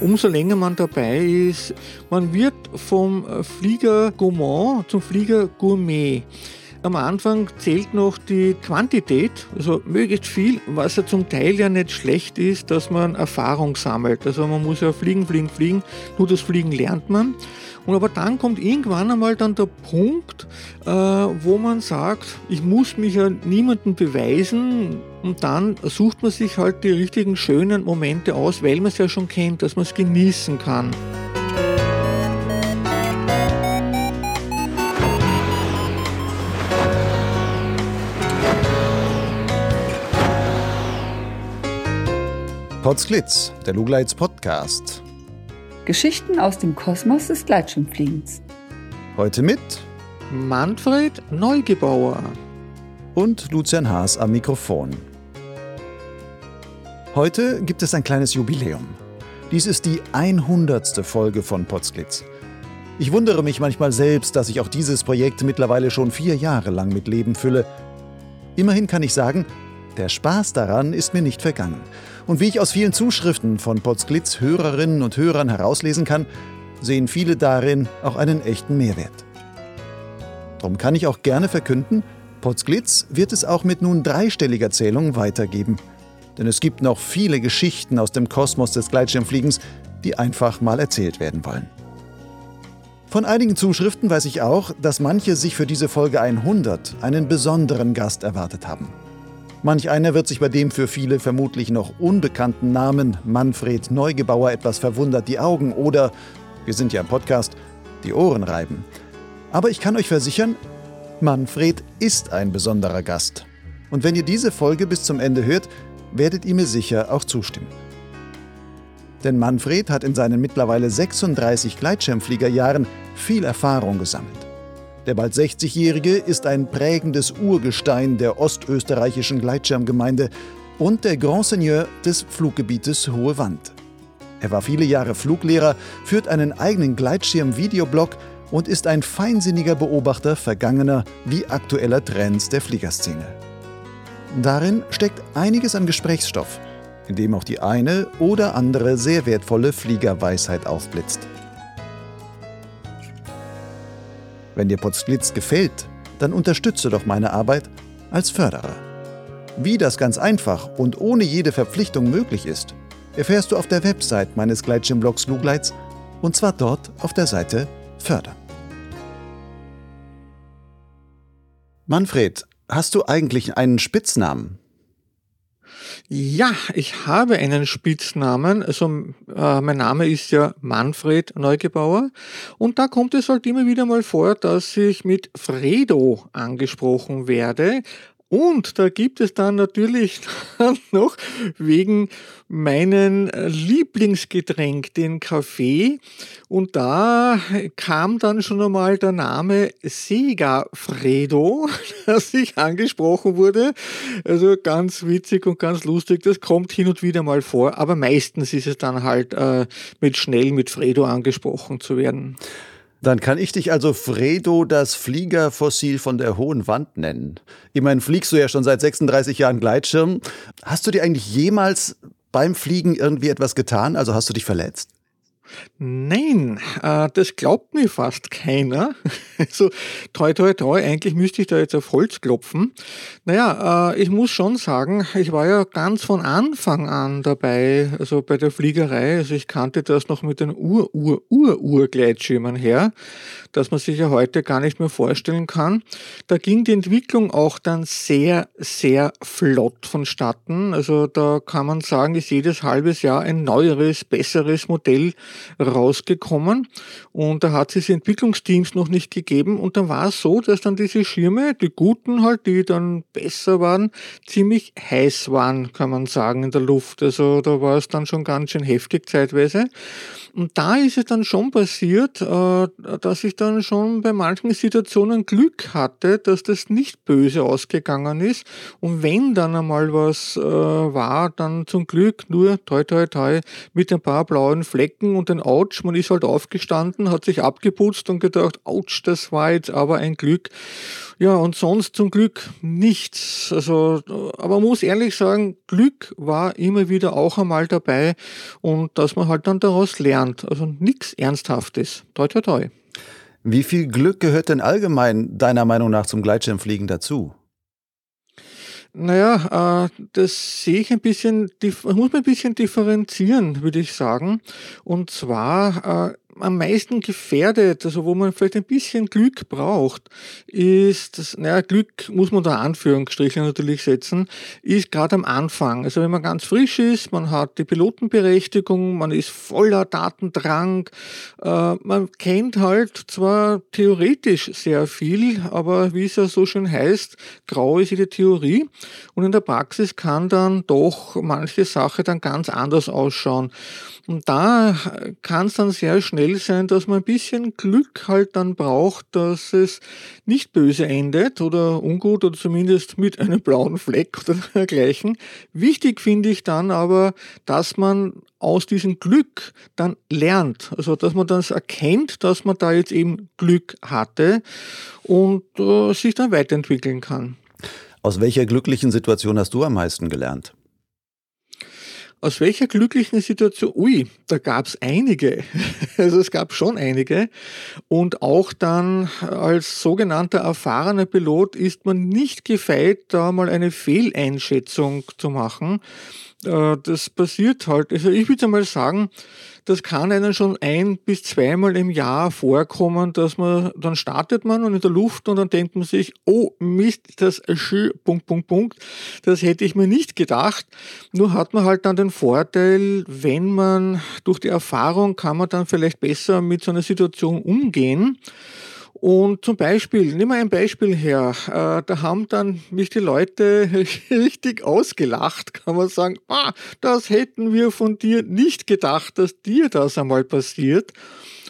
umso länger man dabei ist, man wird vom Flieger Gourmand zum Flieger Gourmet. Am Anfang zählt noch die Quantität, also möglichst viel, was ja zum Teil ja nicht schlecht ist, dass man Erfahrung sammelt. Also man muss ja fliegen, fliegen, fliegen, nur das Fliegen lernt man. Und aber dann kommt irgendwann einmal dann der Punkt, äh, wo man sagt, ich muss mich ja niemandem beweisen und dann sucht man sich halt die richtigen schönen Momente aus, weil man es ja schon kennt, dass man es genießen kann. Potsglitz, der Lugleits Podcast. Geschichten aus dem Kosmos des Gleitschirmfliegens. Heute mit Manfred Neugebauer und Lucian Haas am Mikrofon. Heute gibt es ein kleines Jubiläum. Dies ist die 100. Folge von Potsglitz. Ich wundere mich manchmal selbst, dass ich auch dieses Projekt mittlerweile schon vier Jahre lang mit Leben fülle. Immerhin kann ich sagen, der Spaß daran ist mir nicht vergangen. Und wie ich aus vielen Zuschriften von Potsglitz Hörerinnen und Hörern herauslesen kann, sehen viele darin auch einen echten Mehrwert. Darum kann ich auch gerne verkünden, Potsglitz wird es auch mit nun dreistelliger Zählung weitergeben. Denn es gibt noch viele Geschichten aus dem Kosmos des Gleitschirmfliegens, die einfach mal erzählt werden wollen. Von einigen Zuschriften weiß ich auch, dass manche sich für diese Folge 100 einen besonderen Gast erwartet haben. Manch einer wird sich bei dem für viele vermutlich noch unbekannten Namen Manfred Neugebauer etwas verwundert die Augen oder, wir sind ja im Podcast, die Ohren reiben. Aber ich kann euch versichern, Manfred ist ein besonderer Gast. Und wenn ihr diese Folge bis zum Ende hört, werdet ihr mir sicher auch zustimmen. Denn Manfred hat in seinen mittlerweile 36 Gleitschirmfliegerjahren viel Erfahrung gesammelt. Der bald 60-Jährige ist ein prägendes Urgestein der ostösterreichischen Gleitschirmgemeinde und der Grand Seigneur des Fluggebietes Hohe Wand. Er war viele Jahre Fluglehrer, führt einen eigenen Gleitschirm-Videoblog und ist ein feinsinniger Beobachter vergangener wie aktueller Trends der Fliegerszene. Darin steckt einiges an Gesprächsstoff, in dem auch die eine oder andere sehr wertvolle Fliegerweisheit aufblitzt. Wenn dir Potsglitz gefällt, dann unterstütze doch meine Arbeit als Förderer. Wie das ganz einfach und ohne jede Verpflichtung möglich ist, erfährst du auf der Website meines Gleitschirmblogs Lugleits und zwar dort auf der Seite Fördern. Manfred, hast du eigentlich einen Spitznamen? Ja, ich habe einen Spitznamen. Also äh, mein Name ist ja Manfred Neugebauer. Und da kommt es halt immer wieder mal vor, dass ich mit Fredo angesprochen werde. Und da gibt es dann natürlich noch wegen meinen Lieblingsgetränk, den Kaffee. Und da kam dann schon einmal der Name Sega Fredo, dass ich angesprochen wurde. Also ganz witzig und ganz lustig. Das kommt hin und wieder mal vor. Aber meistens ist es dann halt äh, mit schnell mit Fredo angesprochen zu werden. Dann kann ich dich also Fredo das Fliegerfossil von der hohen Wand nennen. Immerhin fliegst du ja schon seit 36 Jahren Gleitschirm. Hast du dir eigentlich jemals beim Fliegen irgendwie etwas getan? Also hast du dich verletzt? Nein, äh, das glaubt mir fast keiner. Also toi toi toi, eigentlich müsste ich da jetzt auf Holz klopfen. Naja, äh, ich muss schon sagen, ich war ja ganz von Anfang an dabei, also bei der Fliegerei. Also ich kannte das noch mit den Ur-Ur-Ur-Ur-Gleitschirmen her, dass man sich ja heute gar nicht mehr vorstellen kann. Da ging die Entwicklung auch dann sehr, sehr flott vonstatten. Also da kann man sagen, ist jedes halbes Jahr ein neueres, besseres Modell rausgekommen und da hat es Entwicklungsteams noch nicht gegeben und dann war es so, dass dann diese Schirme, die guten halt, die dann besser waren, ziemlich heiß waren, kann man sagen, in der Luft. Also da war es dann schon ganz schön heftig zeitweise. Und da ist es dann schon passiert, äh, dass ich dann schon bei manchen Situationen Glück hatte, dass das nicht böse ausgegangen ist. Und wenn dann einmal was äh, war, dann zum Glück nur toi toi toi mit ein paar blauen Flecken und den Autsch. Man ist halt aufgestanden, hat sich abgeputzt und gedacht, Autsch, das war jetzt aber ein Glück. Ja, und sonst zum Glück nichts. Also, aber man muss ehrlich sagen, Glück war immer wieder auch einmal dabei und dass man halt dann daraus lernt. Also nichts Ernsthaftes. Toi, toi, toi. Wie viel Glück gehört denn allgemein deiner Meinung nach zum Gleitschirmfliegen dazu? Naja, äh, das sehe ich ein bisschen, muss man ein bisschen differenzieren, würde ich sagen. Und zwar äh, am meisten gefährdet, also wo man vielleicht ein bisschen Glück braucht, ist, das, naja, Glück muss man da Anführungsstriche natürlich setzen, ist gerade am Anfang. Also wenn man ganz frisch ist, man hat die Pilotenberechtigung, man ist voller Datendrang, äh, man kennt halt zwar theoretisch sehr viel, aber wie es ja so schön heißt, grau ist die Theorie und in der Praxis kann dann doch manche Sache dann ganz anders ausschauen. Und da kann es dann sehr schnell sein, dass man ein bisschen Glück halt dann braucht, dass es nicht böse endet oder ungut oder zumindest mit einem blauen Fleck oder dergleichen. Wichtig finde ich dann aber, dass man aus diesem Glück dann lernt. Also, dass man das erkennt, dass man da jetzt eben Glück hatte und äh, sich dann weiterentwickeln kann. Aus welcher glücklichen Situation hast du am meisten gelernt? Aus welcher glücklichen Situation? Ui, da gab es einige. Also es gab schon einige. Und auch dann als sogenannter erfahrener Pilot ist man nicht gefeit, da mal eine Fehleinschätzung zu machen. Äh, das passiert halt. Also ich würde mal sagen, das kann einem schon ein bis zweimal im Jahr vorkommen, dass man, dann startet man und in der Luft und dann denkt man sich, oh Mist, das Schö, Punkt, Punkt, Punkt, das hätte ich mir nicht gedacht. Nur hat man halt dann den Vorteil, wenn man durch die Erfahrung kann man dann vielleicht besser mit so einer Situation umgehen. Und zum Beispiel, nehmen wir ein Beispiel her, äh, da haben dann mich die Leute richtig ausgelacht, kann man sagen, ah, das hätten wir von dir nicht gedacht, dass dir das einmal passiert.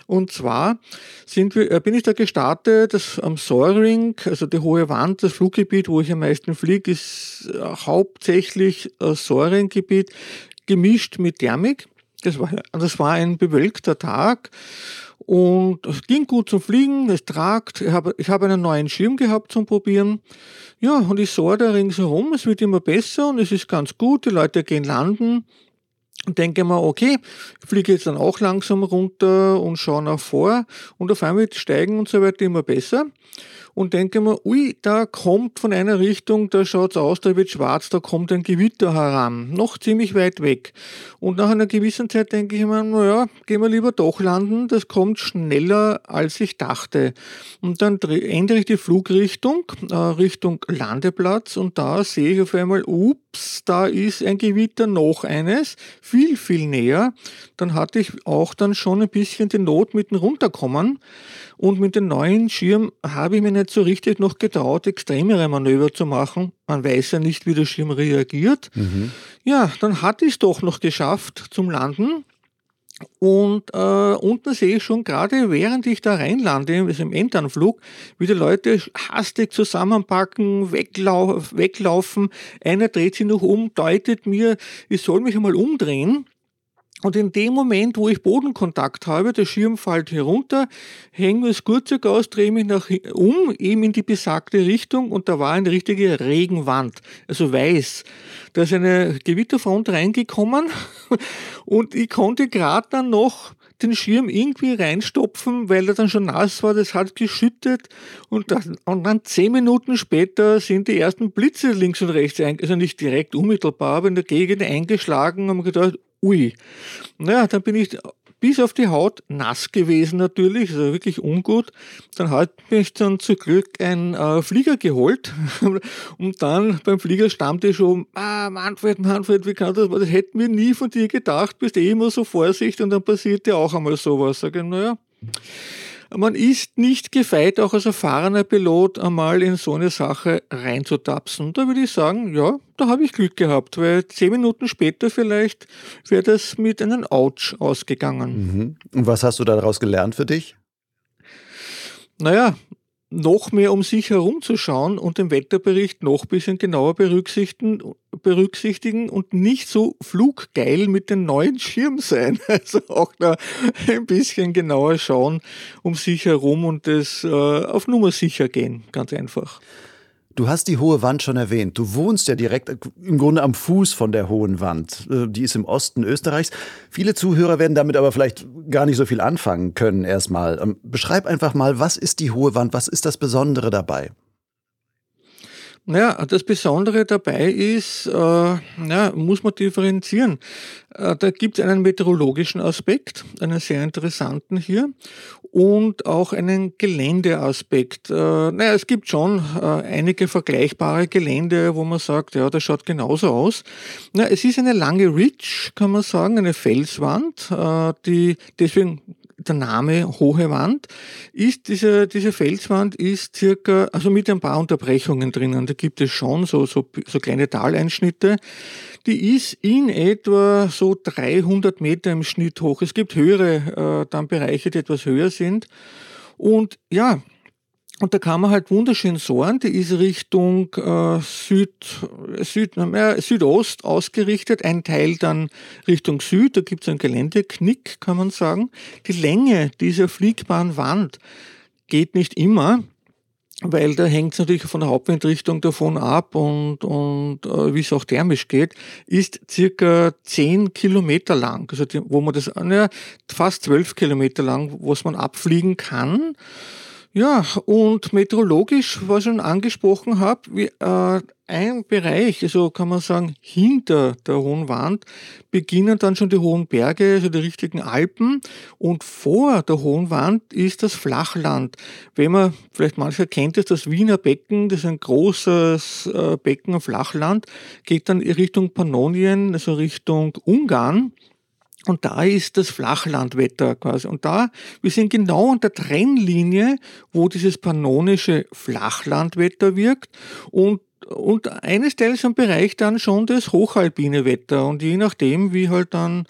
Und zwar sind wir, äh, bin ich da gestartet, das am Soaring, also die hohe Wand, das Fluggebiet, wo ich am meisten fliege, ist äh, hauptsächlich Soaring-Gebiet, gemischt mit Thermik. Das war, das war ein bewölkter Tag und es ging gut zum Fliegen, es tragt. Ich habe, ich habe einen neuen Schirm gehabt zum Probieren. Ja, und ich sah da ringsherum, es wird immer besser und es ist ganz gut, die Leute gehen landen. Und denke mir, okay, ich fliege jetzt dann auch langsam runter und schaue nach vor und auf einmal steigen und so weiter immer besser und denke mir, ui, da kommt von einer Richtung, da schaut's aus, da wird schwarz, da kommt ein Gewitter heran, noch ziemlich weit weg. Und nach einer gewissen Zeit denke ich mir, naja, gehen wir lieber doch landen, das kommt schneller, als ich dachte. Und dann ändere ich die Flugrichtung, äh, Richtung Landeplatz und da sehe ich auf einmal, ups, da ist ein Gewitter, noch eines, viel, viel näher. Dann hatte ich auch dann schon ein bisschen die Not mit dem Runterkommen. Und mit dem neuen Schirm habe ich mir nicht so richtig noch getraut, extremere Manöver zu machen. Man weiß ja nicht, wie der Schirm reagiert. Mhm. Ja, dann hatte ich es doch noch geschafft zum Landen. Und äh, unten sehe ich schon gerade, während ich da reinlande, also im Endanflug, wie die Leute hastig zusammenpacken, weglau weglaufen. Einer dreht sich noch um, deutet mir, ich soll mich einmal umdrehen. Und in dem Moment, wo ich Bodenkontakt habe, der Schirm fällt herunter, hänge das Gurtzeug aus, drehe mich nach um, eben in die besagte Richtung und da war eine richtige Regenwand, also weiß. Da ist eine Gewitterfront reingekommen und ich konnte gerade dann noch den Schirm irgendwie reinstopfen, weil er dann schon nass war, das hat geschüttet und dann, und dann zehn Minuten später sind die ersten Blitze links und rechts, also nicht direkt unmittelbar, aber in der Gegend eingeschlagen und gedacht, ui. Naja, dann bin ich bis auf die Haut nass gewesen natürlich, also wirklich ungut. Dann hat mich dann zu Glück ein äh, Flieger geholt und dann beim Flieger stammte schon, ah, Manfred, Manfred, wie kann das, das hätten wir nie von dir gedacht, bist eh immer so vorsichtig und dann passiert dir auch einmal sowas. Sag ich, naja, man ist nicht gefeit, auch als erfahrener Pilot einmal in so eine Sache reinzutapsen. Da würde ich sagen, ja, da habe ich Glück gehabt, weil zehn Minuten später vielleicht wäre das mit einem Ouch ausgegangen. Mhm. Und was hast du daraus gelernt für dich? Naja, noch mehr um sich herumzuschauen und den Wetterbericht noch ein bisschen genauer berücksichtigen, berücksichtigen und nicht so fluggeil mit den neuen Schirm sein. Also auch da ein bisschen genauer schauen um sich herum und das äh, auf Nummer sicher gehen, ganz einfach. Du hast die hohe Wand schon erwähnt. Du wohnst ja direkt im Grunde am Fuß von der hohen Wand. Äh, die ist im Osten Österreichs. Viele Zuhörer werden damit aber vielleicht gar nicht so viel anfangen können erstmal. Ähm, beschreib einfach mal, was ist die hohe Wand? Was ist das Besondere dabei? Naja, das Besondere dabei ist, äh, ja, muss man differenzieren. Äh, da gibt es einen meteorologischen Aspekt, einen sehr interessanten hier, und auch einen Geländeaspekt. Äh, naja, es gibt schon äh, einige vergleichbare Gelände, wo man sagt, ja, das schaut genauso aus. Na, es ist eine lange Ridge, kann man sagen, eine Felswand, äh, die deswegen der Name Hohe Wand, ist diese, diese Felswand ist circa, also mit ein paar Unterbrechungen drinnen, da gibt es schon so, so, so kleine Taleinschnitte, die ist in etwa so 300 Meter im Schnitt hoch. Es gibt höhere äh, dann Bereiche, die etwas höher sind. Und ja, und da kann man halt wunderschön sohren, die ist Richtung äh, Süd, Süd, äh, Südost ausgerichtet, ein Teil dann Richtung Süd, da gibt es einen Geländeknick, kann man sagen. Die Länge dieser fliegbaren Wand geht nicht immer, weil da hängt es natürlich von der Hauptwindrichtung davon ab und, und äh, wie es auch thermisch geht, ist circa 10 Kilometer lang, also die, wo man das, äh, fast 12 Kilometer lang, was man abfliegen kann. Ja, und meteorologisch, was ich schon angesprochen habe, wie, äh, ein Bereich, also kann man sagen, hinter der Hohen Wand beginnen dann schon die hohen Berge, also die richtigen Alpen und vor der Hohen Wand ist das Flachland. Wenn man, vielleicht mancher kennt es, das Wiener Becken, das ist ein großes äh, Becken, Flachland, geht dann Richtung Pannonien, also Richtung Ungarn und da ist das Flachlandwetter quasi. Und da, wir sind genau an der Trennlinie, wo dieses pannonische Flachlandwetter wirkt. Und und eines Teils am Bereich dann schon das hochalpine Wetter. Und je nachdem, wie halt dann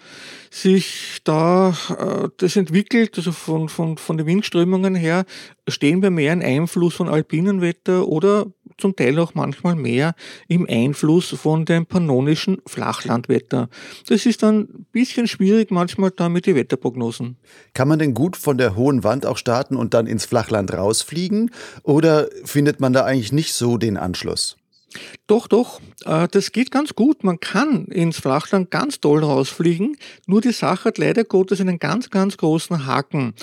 sich da äh, das entwickelt, also von, von, von den Windströmungen her, stehen wir mehr im Einfluss von alpinen Wetter oder zum Teil auch manchmal mehr im Einfluss von dem pannonischen Flachlandwetter. Das ist dann ein bisschen schwierig manchmal da mit den Wetterprognosen. Kann man denn gut von der hohen Wand auch starten und dann ins Flachland rausfliegen? Oder findet man da eigentlich nicht so den Anschluss? Doch, doch, äh, das geht ganz gut. Man kann ins Flachland ganz toll rausfliegen. Nur die Sache hat leider Gottes einen ganz, ganz großen Haken.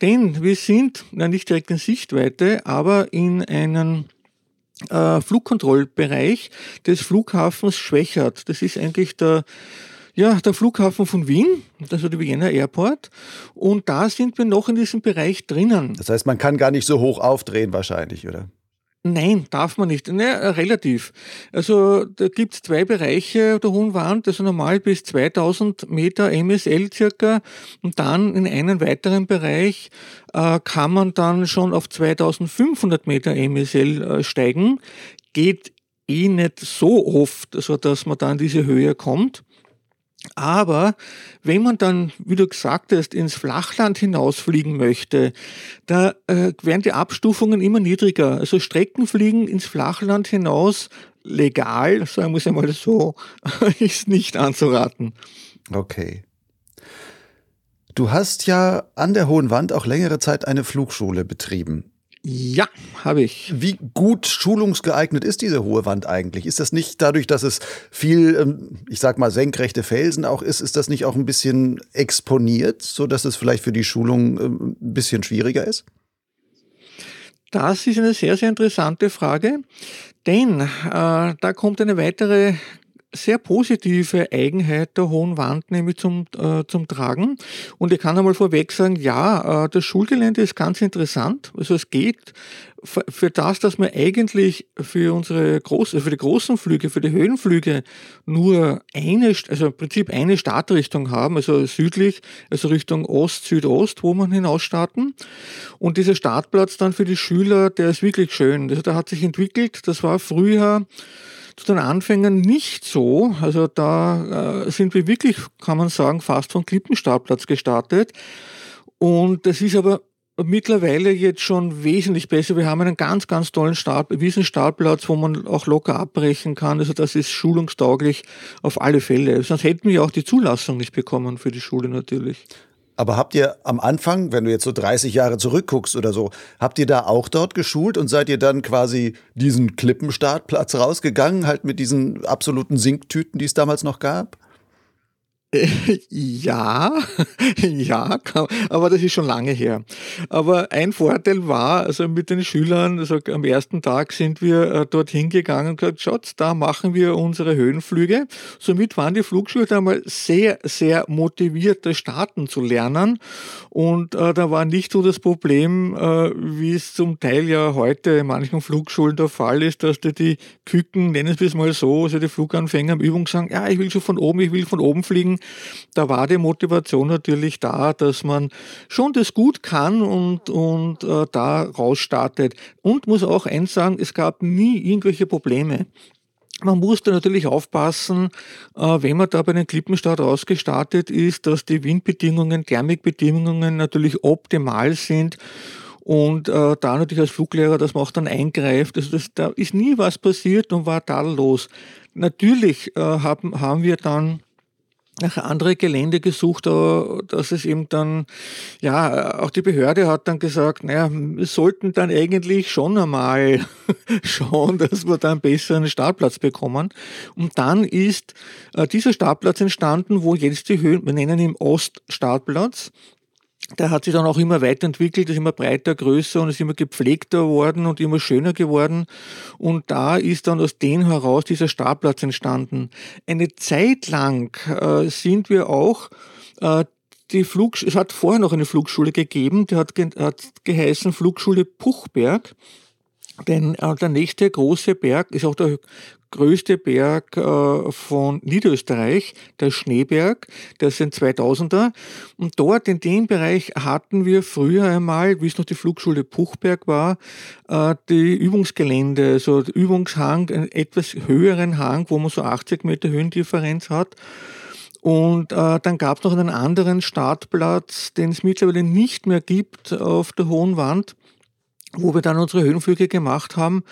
Denn wir sind, ja nicht direkt in Sichtweite, aber in einem äh, Flugkontrollbereich des Flughafens Schwächert. Das ist eigentlich der ja, der Flughafen von Wien, also der Vienna Airport. Und da sind wir noch in diesem Bereich drinnen. Das heißt, man kann gar nicht so hoch aufdrehen wahrscheinlich, oder? Nein, darf man nicht. Ne, relativ. Also da gibt es zwei Bereiche der hohen Wand, also normal bis 2000 Meter MSL circa und dann in einen weiteren Bereich äh, kann man dann schon auf 2500 Meter MSL äh, steigen. Geht eh nicht so oft, also dass man dann diese Höhe kommt. Aber wenn man dann, wie du gesagt hast, ins Flachland hinausfliegen möchte, da äh, werden die Abstufungen immer niedriger. Also Streckenfliegen ins Flachland hinaus legal, sagen wir es einmal so, ist nicht anzuraten. Okay. Du hast ja an der Hohen Wand auch längere Zeit eine Flugschule betrieben. Ja, habe ich. Wie gut schulungsgeeignet ist diese hohe Wand eigentlich? Ist das nicht dadurch, dass es viel, ähm, ich sag mal, senkrechte Felsen auch ist, ist das nicht auch ein bisschen exponiert, sodass es vielleicht für die Schulung ähm, ein bisschen schwieriger ist? Das ist eine sehr, sehr interessante Frage, denn äh, da kommt eine weitere sehr positive Eigenheit der Hohen Wand nämlich zum, äh, zum Tragen. Und ich kann einmal vorweg sagen, ja, äh, das Schulgelände ist ganz interessant. Also es geht für, für das, dass wir eigentlich für unsere großen, für die großen Flüge, für die Höhenflüge nur eine, also im Prinzip eine Startrichtung haben, also südlich, also Richtung Ost, Südost, wo man hinausstarten. Und dieser Startplatz dann für die Schüler, der ist wirklich schön. Also der hat sich entwickelt. Das war früher zu den Anfängen nicht so. Also da äh, sind wir wirklich, kann man sagen, fast vom Klippenstartplatz gestartet. Und das ist aber mittlerweile jetzt schon wesentlich besser. Wir haben einen ganz, ganz tollen Start, Wiesenstartplatz, wo man auch locker abbrechen kann. Also das ist schulungstauglich auf alle Fälle. Sonst hätten wir auch die Zulassung nicht bekommen für die Schule natürlich. Aber habt ihr am Anfang, wenn du jetzt so 30 Jahre zurückguckst oder so, habt ihr da auch dort geschult und seid ihr dann quasi diesen Klippenstartplatz rausgegangen, halt mit diesen absoluten Sinktüten, die es damals noch gab? Ja, ja, aber das ist schon lange her. Aber ein Vorteil war, also mit den Schülern, also am ersten Tag sind wir äh, dorthin gegangen und gesagt, schaut, da machen wir unsere Höhenflüge. Somit waren die Flugschüler einmal sehr, sehr motiviert, das Starten zu lernen. Und äh, da war nicht so das Problem, äh, wie es zum Teil ja heute in manchen Flugschulen der Fall ist, dass die, die Küken, nennen wir es mal so, also die Fluganfänger am Übung sagen, ja, ich will schon von oben, ich will von oben fliegen da war die Motivation natürlich da, dass man schon das gut kann und, und äh, da rausstartet. Und muss auch eins sagen, es gab nie irgendwelche Probleme. Man musste natürlich aufpassen, äh, wenn man da bei den Klippenstart rausgestartet ist, dass die Windbedingungen, Thermikbedingungen natürlich optimal sind und äh, da natürlich als Fluglehrer, dass man auch dann eingreift. Also das, da ist nie was passiert und war tadellos. Natürlich äh, haben, haben wir dann nach andere Gelände gesucht, dass es eben dann, ja, auch die Behörde hat dann gesagt, naja, wir sollten dann eigentlich schon einmal schauen, dass wir dann besser einen Startplatz bekommen. Und dann ist äh, dieser Startplatz entstanden, wo jetzt die Höhen, wir nennen ihn Oststartplatz, der hat sich dann auch immer weiterentwickelt, ist immer breiter, größer und ist immer gepflegter geworden und immer schöner geworden. Und da ist dann aus dem heraus dieser Startplatz entstanden. Eine Zeit lang äh, sind wir auch äh, die Flug, es hat vorher noch eine Flugschule gegeben, die hat, ge, hat geheißen Flugschule Puchberg. Denn äh, der nächste große Berg ist auch der größte Berg äh, von Niederösterreich, der Schneeberg, der sind 2000er. Und dort in dem Bereich hatten wir früher einmal, wie es noch die Flugschule Puchberg war, äh, die Übungsgelände, also Übungshang, einen etwas höheren Hang, wo man so 80 Meter Höhendifferenz hat. Und äh, dann gab es noch einen anderen Startplatz, den es mittlerweile nicht mehr gibt auf der Hohen Wand wo wir dann unsere Höhenflüge gemacht haben,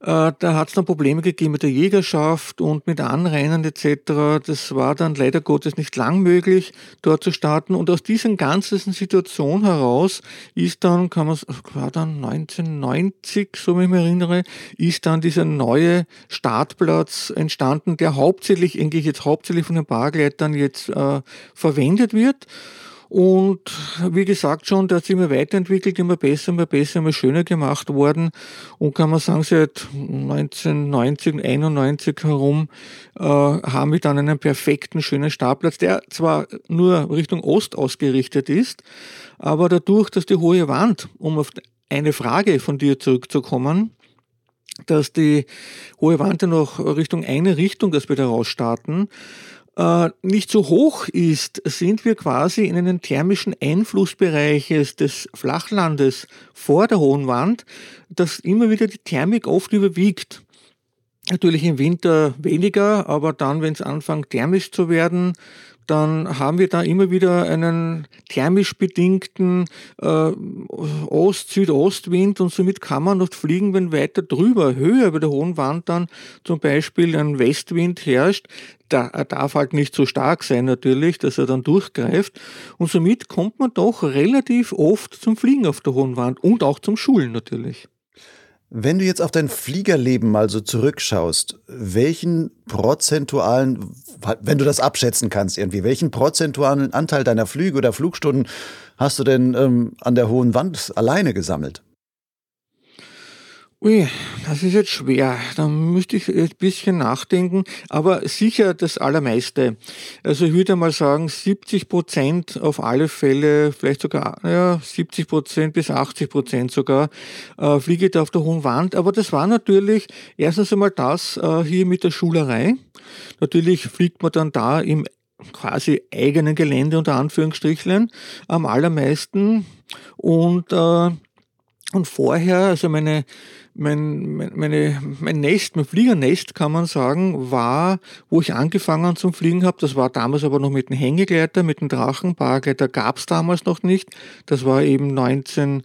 äh, da hat es dann Probleme gegeben mit der Jägerschaft und mit Anrennen etc. Das war dann leider Gottes nicht lang möglich, dort zu starten. Und aus dieser ganzen Situation heraus ist dann, kann man, war dann 1990, so wie ich mich erinnere, ist dann dieser neue Startplatz entstanden, der hauptsächlich, eigentlich jetzt hauptsächlich von den Paragleitern jetzt äh, verwendet wird. Und wie gesagt schon, der hat sich immer weiterentwickelt, immer besser, immer besser, immer schöner gemacht worden. Und kann man sagen, seit 1990, 91 herum äh, haben wir dann einen perfekten, schönen Startplatz, der zwar nur Richtung Ost ausgerichtet ist, aber dadurch, dass die hohe Wand, um auf eine Frage von dir zurückzukommen, dass die hohe Wand ja noch Richtung eine Richtung, dass wir da rausstarten, äh, nicht so hoch ist, sind wir quasi in einem thermischen Einflussbereich des Flachlandes vor der hohen Wand, dass immer wieder die Thermik oft überwiegt. Natürlich im Winter weniger, aber dann, wenn es anfängt thermisch zu werden, dann haben wir da immer wieder einen thermisch bedingten äh, Ost-Südostwind und somit kann man noch fliegen, wenn weiter drüber, höher über der hohen Wand dann zum Beispiel ein Westwind herrscht. Da, er darf halt nicht so stark sein natürlich, dass er dann durchgreift und somit kommt man doch relativ oft zum Fliegen auf der hohen Wand und auch zum Schulen natürlich. Wenn du jetzt auf dein Fliegerleben mal so zurückschaust, welchen prozentualen, wenn du das abschätzen kannst irgendwie, welchen prozentualen Anteil deiner Flüge oder Flugstunden hast du denn ähm, an der hohen Wand alleine gesammelt? Ui, das ist jetzt schwer. Da müsste ich ein bisschen nachdenken, aber sicher das Allermeiste. Also ich würde mal sagen, 70 Prozent auf alle Fälle, vielleicht sogar ja, 70 Prozent bis 80 Prozent sogar, äh, fliege da auf der hohen Wand. Aber das war natürlich erstens einmal das äh, hier mit der Schulerei. Natürlich fliegt man dann da im quasi eigenen Gelände unter Anführungsstrichlein am allermeisten und äh, Und vorher, also meine, mein, meine, mein Nest, mein Fliegernest kann man sagen, war, wo ich angefangen zum Fliegen habe. Das war damals aber noch mit dem Hängegleiter, mit dem Drachen. Paragleiter gab es damals noch nicht. Das war eben 19,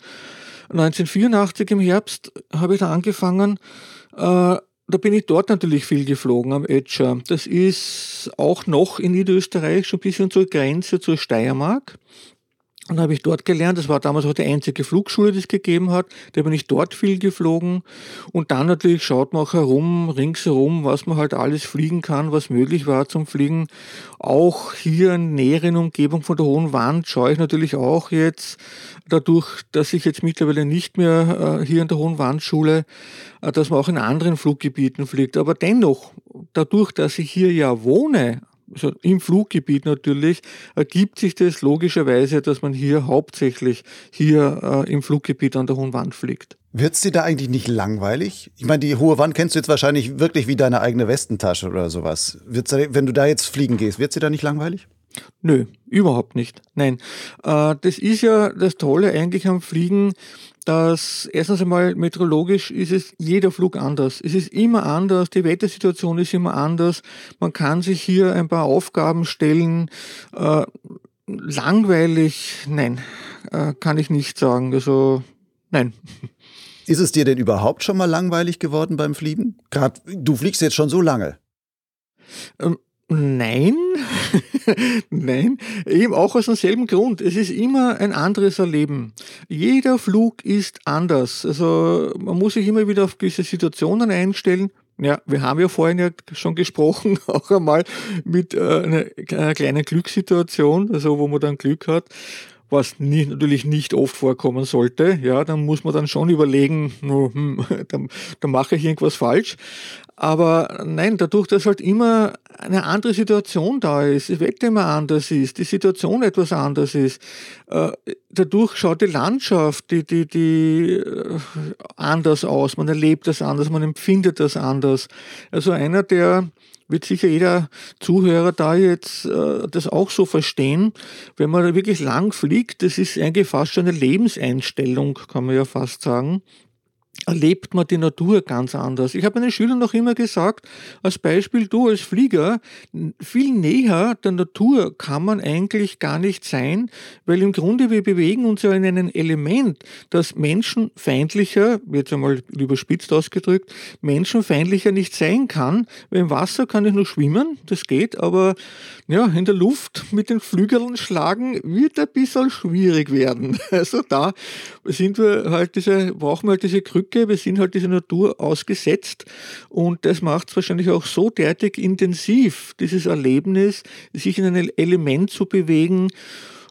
1984 im Herbst habe ich da angefangen. Äh, da bin ich dort natürlich viel geflogen am Ötscher. Das ist auch noch in Niederösterreich, schon ein bisschen zur Grenze zur Steiermark. Und habe ich dort gelernt, das war damals auch die einzige Flugschule, die es gegeben hat. Da bin ich dort viel geflogen. Und dann natürlich schaut man auch herum, ringsherum, was man halt alles fliegen kann, was möglich war zum Fliegen. Auch hier in näheren Umgebung von der Hohen Wand schaue ich natürlich auch jetzt, dadurch, dass ich jetzt mittlerweile nicht mehr äh, hier in der Hohen Wandschule, äh, dass man auch in anderen Fluggebieten fliegt. Aber dennoch, dadurch, dass ich hier ja wohne, also im Fluggebiet natürlich, ergibt sich das logischerweise, dass man hier hauptsächlich hier äh, im Fluggebiet an der Hohen Wand fliegt. Wird es dir da eigentlich nicht langweilig? Ich meine, die hohe Wand kennst du jetzt wahrscheinlich wirklich wie deine eigene Westentasche oder sowas. Wird's wenn du da jetzt fliegen gehst, wird sie da nicht langweilig? Nö, überhaupt nicht. Nein, äh, das ist ja das Tolle eigentlich am Fliegen, dass erstens einmal meteorologisch ist es jeder Flug anders. Es ist immer anders, die Wettersituation ist immer anders. Man kann sich hier ein paar Aufgaben stellen. Äh, langweilig, nein, äh, kann ich nicht sagen. Also nein. Ist es dir denn überhaupt schon mal langweilig geworden beim Fliegen? Gerade du fliegst jetzt schon so lange. Ähm, Nein, nein, eben auch aus demselben Grund. Es ist immer ein anderes Erleben. Jeder Flug ist anders. Also man muss sich immer wieder auf gewisse Situationen einstellen. Ja, wir haben ja vorhin ja schon gesprochen, auch einmal mit äh, einer, einer kleinen Glückssituation, also wo man dann Glück hat was nie, natürlich nicht oft vorkommen sollte, ja, dann muss man dann schon überlegen, hm, dann, dann mache ich irgendwas falsch. Aber nein, dadurch, dass halt immer eine andere Situation da ist, das Wetter immer anders ist, die Situation etwas anders ist, äh, dadurch schaut die Landschaft die, die, die äh, anders aus, man erlebt das anders, man empfindet das anders. Also einer, der wird sicher jeder Zuhörer da jetzt äh, das auch so verstehen. Wenn man da wirklich lang fliegt, das ist eigentlich fast schon eine Lebenseinstellung, kann man ja fast sagen erlebt man die Natur ganz anders. Ich habe meinen Schülern noch immer gesagt, als Beispiel, du als Flieger, viel näher der Natur kann man eigentlich gar nicht sein, weil im Grunde wir bewegen uns ja in einem Element, das menschenfeindlicher, jetzt einmal überspitzt ausgedrückt, menschenfeindlicher nicht sein kann, weil im Wasser kann ich nur schwimmen, das geht, aber ja, in der Luft mit den Flügeln schlagen wird ein bisschen schwierig werden. Also da sind wir halt diese, brauchen wir halt diese Krücke Brücke, wir sind halt dieser Natur ausgesetzt und das macht es wahrscheinlich auch so derartig intensiv, dieses Erlebnis, sich in ein Element zu bewegen,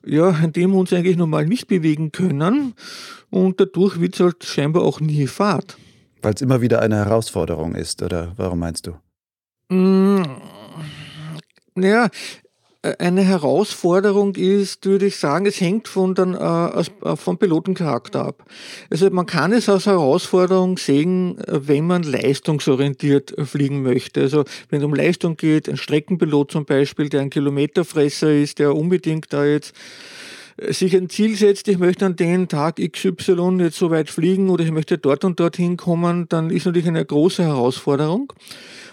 ja, in dem wir uns eigentlich normal nicht bewegen können und dadurch wird es halt scheinbar auch nie Fahrt. Weil es immer wieder eine Herausforderung ist, oder warum meinst du? Mmh. Ja, eine Herausforderung ist, würde ich sagen, es hängt von den, äh, äh, vom Pilotencharakter ab. Also man kann es als Herausforderung sehen, wenn man leistungsorientiert fliegen möchte. Also wenn es um Leistung geht, ein Streckenpilot zum Beispiel, der ein Kilometerfresser ist, der unbedingt da jetzt sich ein Ziel setzt, ich möchte an den Tag XY jetzt so weit fliegen oder ich möchte dort und dort hinkommen, dann ist natürlich eine große Herausforderung.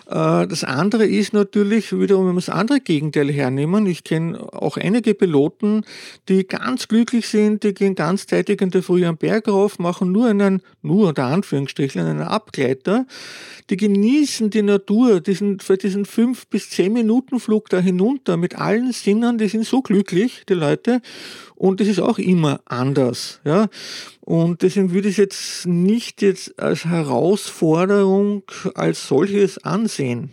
Äh, das andere ist natürlich wiederum, wenn wir das andere Gegenteil hernehmen. Ich kenne auch einige Piloten, die ganz glücklich sind, die gehen ganzzeitig in der Früh am Berg rauf, machen nur einen, nur unter Anführungsstrichen, einen Abgleiter. Die genießen die Natur, diesen, für diesen fünf bis zehn Minuten Flug da hinunter mit allen Sinnen, die sind so glücklich, die Leute. Und das ist auch immer anders. Ja? Und deswegen würde ich es jetzt nicht jetzt als Herausforderung als solches ansehen.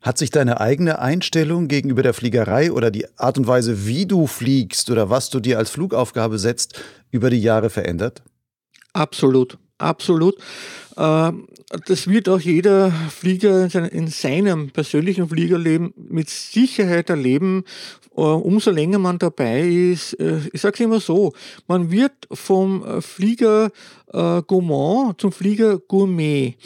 Hat sich deine eigene Einstellung gegenüber der Fliegerei oder die Art und Weise, wie du fliegst oder was du dir als Flugaufgabe setzt, über die Jahre verändert? Absolut, absolut. Äh, das wird auch jeder Flieger in seinem persönlichen Fliegerleben mit Sicherheit erleben, äh, umso länger man dabei ist. Äh, ich sage es immer so, man wird vom Flieger Gourmand zum Flieger Gourmet.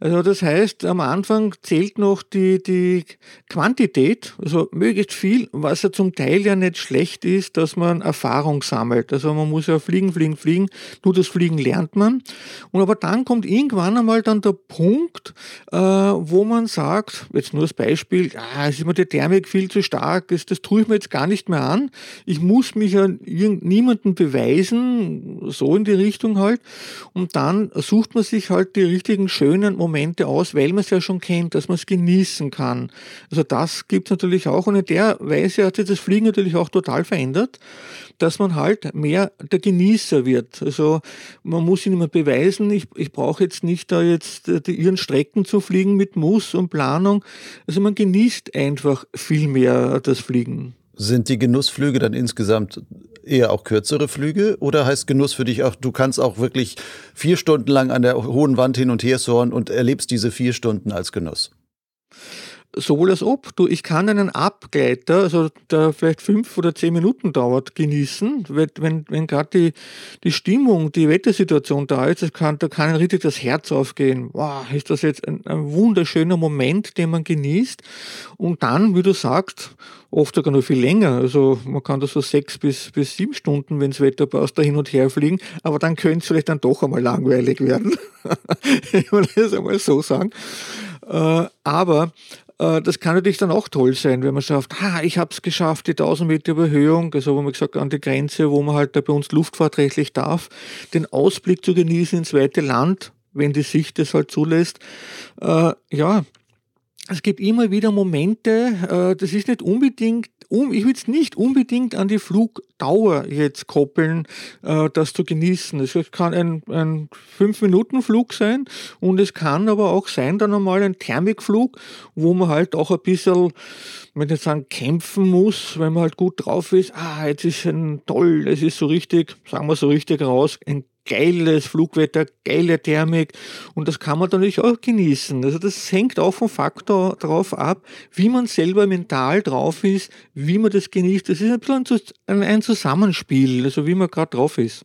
Also das heißt, am Anfang zählt noch die, die Quantität, also möglichst viel, was ja zum Teil ja nicht schlecht ist, dass man Erfahrung sammelt. Also man muss ja fliegen, fliegen, fliegen, nur das Fliegen lernt man. Und aber dann kommt irgendwann einmal dann der Punkt, äh, wo man sagt, jetzt nur als Beispiel, ah, es ist mir die Thermik viel zu stark, das, das tue ich mir jetzt gar nicht mehr an. Ich muss mich ja niemanden beweisen, so in die Richtung halt. Und dann sucht man sich halt die richtigen schönen Momente aus, weil man es ja schon kennt, dass man es genießen kann. Also das gibt es natürlich auch und in der Weise hat sich das Fliegen natürlich auch total verändert, dass man halt mehr der Genießer wird. Also man muss ihn immer beweisen, ich, ich brauche jetzt nicht da jetzt die, ihren Strecken zu fliegen mit Muss und Planung. Also man genießt einfach viel mehr das Fliegen. Sind die Genussflüge dann insgesamt eher auch kürzere Flüge oder heißt Genuss für dich auch, du kannst auch wirklich vier Stunden lang an der hohen Wand hin und her sohren und erlebst diese vier Stunden als Genuss? Sowohl als ob. Du, ich kann einen Abgleiter, also der vielleicht fünf oder zehn Minuten dauert, genießen, wenn, wenn gerade die, die Stimmung, die Wettersituation da ist, kann, da kann richtig das Herz aufgehen. Wow, ist das jetzt ein, ein wunderschöner Moment, den man genießt. Und dann, wie du sagst, oft sogar noch viel länger. Also man kann da so sechs bis, bis sieben Stunden, wenn das Wetter passt, da hin und her fliegen. Aber dann könnte es vielleicht dann doch einmal langweilig werden. ich will das einmal so sagen. Äh, aber das kann natürlich dann auch toll sein, wenn man schafft, ha, ich habe es geschafft, die 1000 Meter Überhöhung, also wo man gesagt an die Grenze, wo man halt da bei uns luftfahrtrechtlich darf, den Ausblick zu genießen ins zweite Land, wenn die Sicht es halt zulässt. Äh, ja, es gibt immer wieder Momente, äh, das ist nicht unbedingt um, ich will es nicht unbedingt an die Flugdauer jetzt koppeln, äh, das zu genießen. Es kann ein, ein 5-Minuten-Flug sein und es kann aber auch sein, dann einmal ein Thermikflug, wo man halt auch ein bisschen, wenn ich sagen, kämpfen muss, wenn man halt gut drauf ist. Ah, jetzt ist ein toll, es ist so richtig, sagen wir so richtig raus, ein geiles Flugwetter, geile Thermik und das kann man natürlich auch genießen. Also das hängt auch vom Faktor darauf ab, wie man selber mental drauf ist, wie man das genießt. Das ist ein bisschen ein Zusammenspiel, also wie man gerade drauf ist.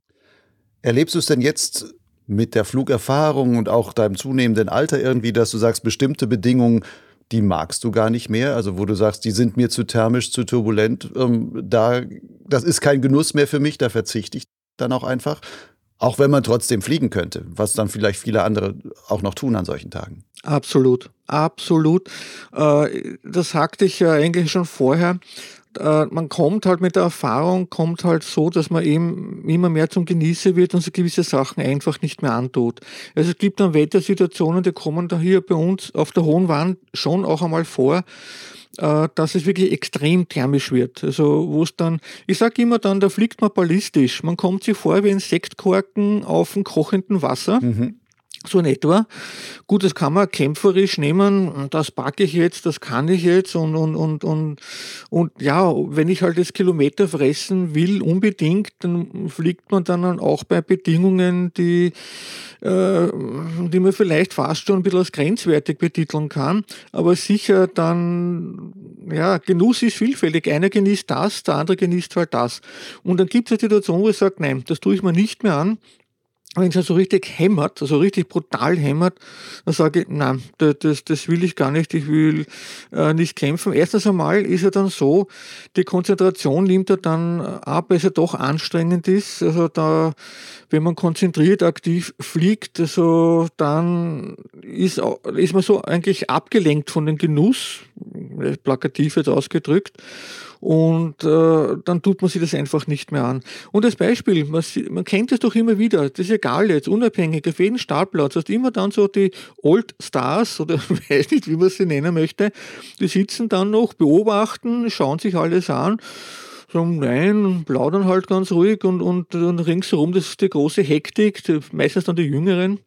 Erlebst du es denn jetzt mit der Flugerfahrung und auch deinem zunehmenden Alter irgendwie, dass du sagst, bestimmte Bedingungen die magst du gar nicht mehr, also wo du sagst, die sind mir zu thermisch, zu turbulent, ähm, da, das ist kein Genuss mehr für mich, da verzichte ich dann auch einfach. Auch wenn man trotzdem fliegen könnte, was dann vielleicht viele andere auch noch tun an solchen Tagen. Absolut, absolut. Äh, das sagte ich ja eigentlich schon vorher. Äh, man kommt halt mit der Erfahrung, kommt halt so, dass man eben immer mehr zum Genießer wird und sich gewisse Sachen einfach nicht mehr antut. Also es gibt dann Wettersituationen, die kommen da hier bei uns auf der hohen Wand schon auch einmal vor, äh, dass es wirklich extrem thermisch wird. Also wo es dann, ich sage immer dann, da fliegt man ballistisch. Man kommt sich vor wie ein Sektkorken auf dem kochenden Wasser. Mhm so in etwa. Gut, das kann man kämpferisch nehmen, das packe ich jetzt, das kann ich jetzt und, und, und, und, und ja, wenn ich halt das Kilometer fressen will, unbedingt, dann fliegt man dann auch bei Bedingungen, die, äh, die man vielleicht fast schon ein bisschen als grenzwertig betiteln kann, aber sicher dann, ja, Genuss ist vielfältig. Einer genießt das, der andere genießt halt das. Und dann gibt es eine Situation, wo ich sage, nein, das tue ich mir nicht mehr an, wenn es so richtig hämmert, also richtig brutal hämmert, dann sage ich, nein, das, das will ich gar nicht, ich will äh, nicht kämpfen. Erstens einmal ist ja dann so, die Konzentration nimmt ja dann ab, weil es ja doch anstrengend ist. Also da, wenn man konzentriert aktiv fliegt, also dann ist, ist man so eigentlich abgelenkt von dem Genuss, plakativ jetzt ausgedrückt und äh, dann tut man sich das einfach nicht mehr an. Und als Beispiel, man, man kennt es doch immer wieder, das ist egal jetzt, unabhängig, auf jedem Startplatz hast immer dann so die Old Stars oder weiß nicht, wie man sie nennen möchte, die sitzen dann noch, beobachten, schauen sich alles an sagen nein, plaudern halt ganz ruhig und, und, und ringsherum, das ist die große Hektik, meistens dann die Jüngeren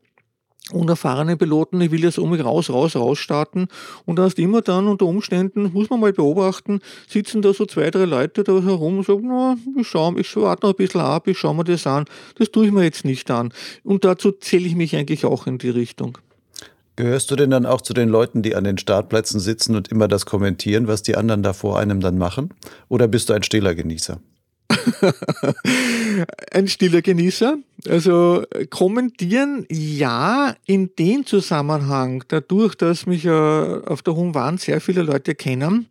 unerfahrene Piloten, ich will jetzt um mich raus, raus, raus starten. Und da hast immer dann unter Umständen, muss man mal beobachten, sitzen da so zwei, drei Leute da herum und sagen, na, ich schau, ich warte noch ein bisschen ab, ich schau mir das an. Das tue ich mir jetzt nicht an. Und dazu zähle ich mich eigentlich auch in die Richtung. Gehörst du denn dann auch zu den Leuten, die an den Startplätzen sitzen und immer das kommentieren, was die anderen da vor einem dann machen? Oder bist du ein stiller Genießer? Ein stiller Genießer. Also kommentieren ja in dem Zusammenhang, dadurch, dass mich ja auf der Hohen Wand sehr viele Leute kennen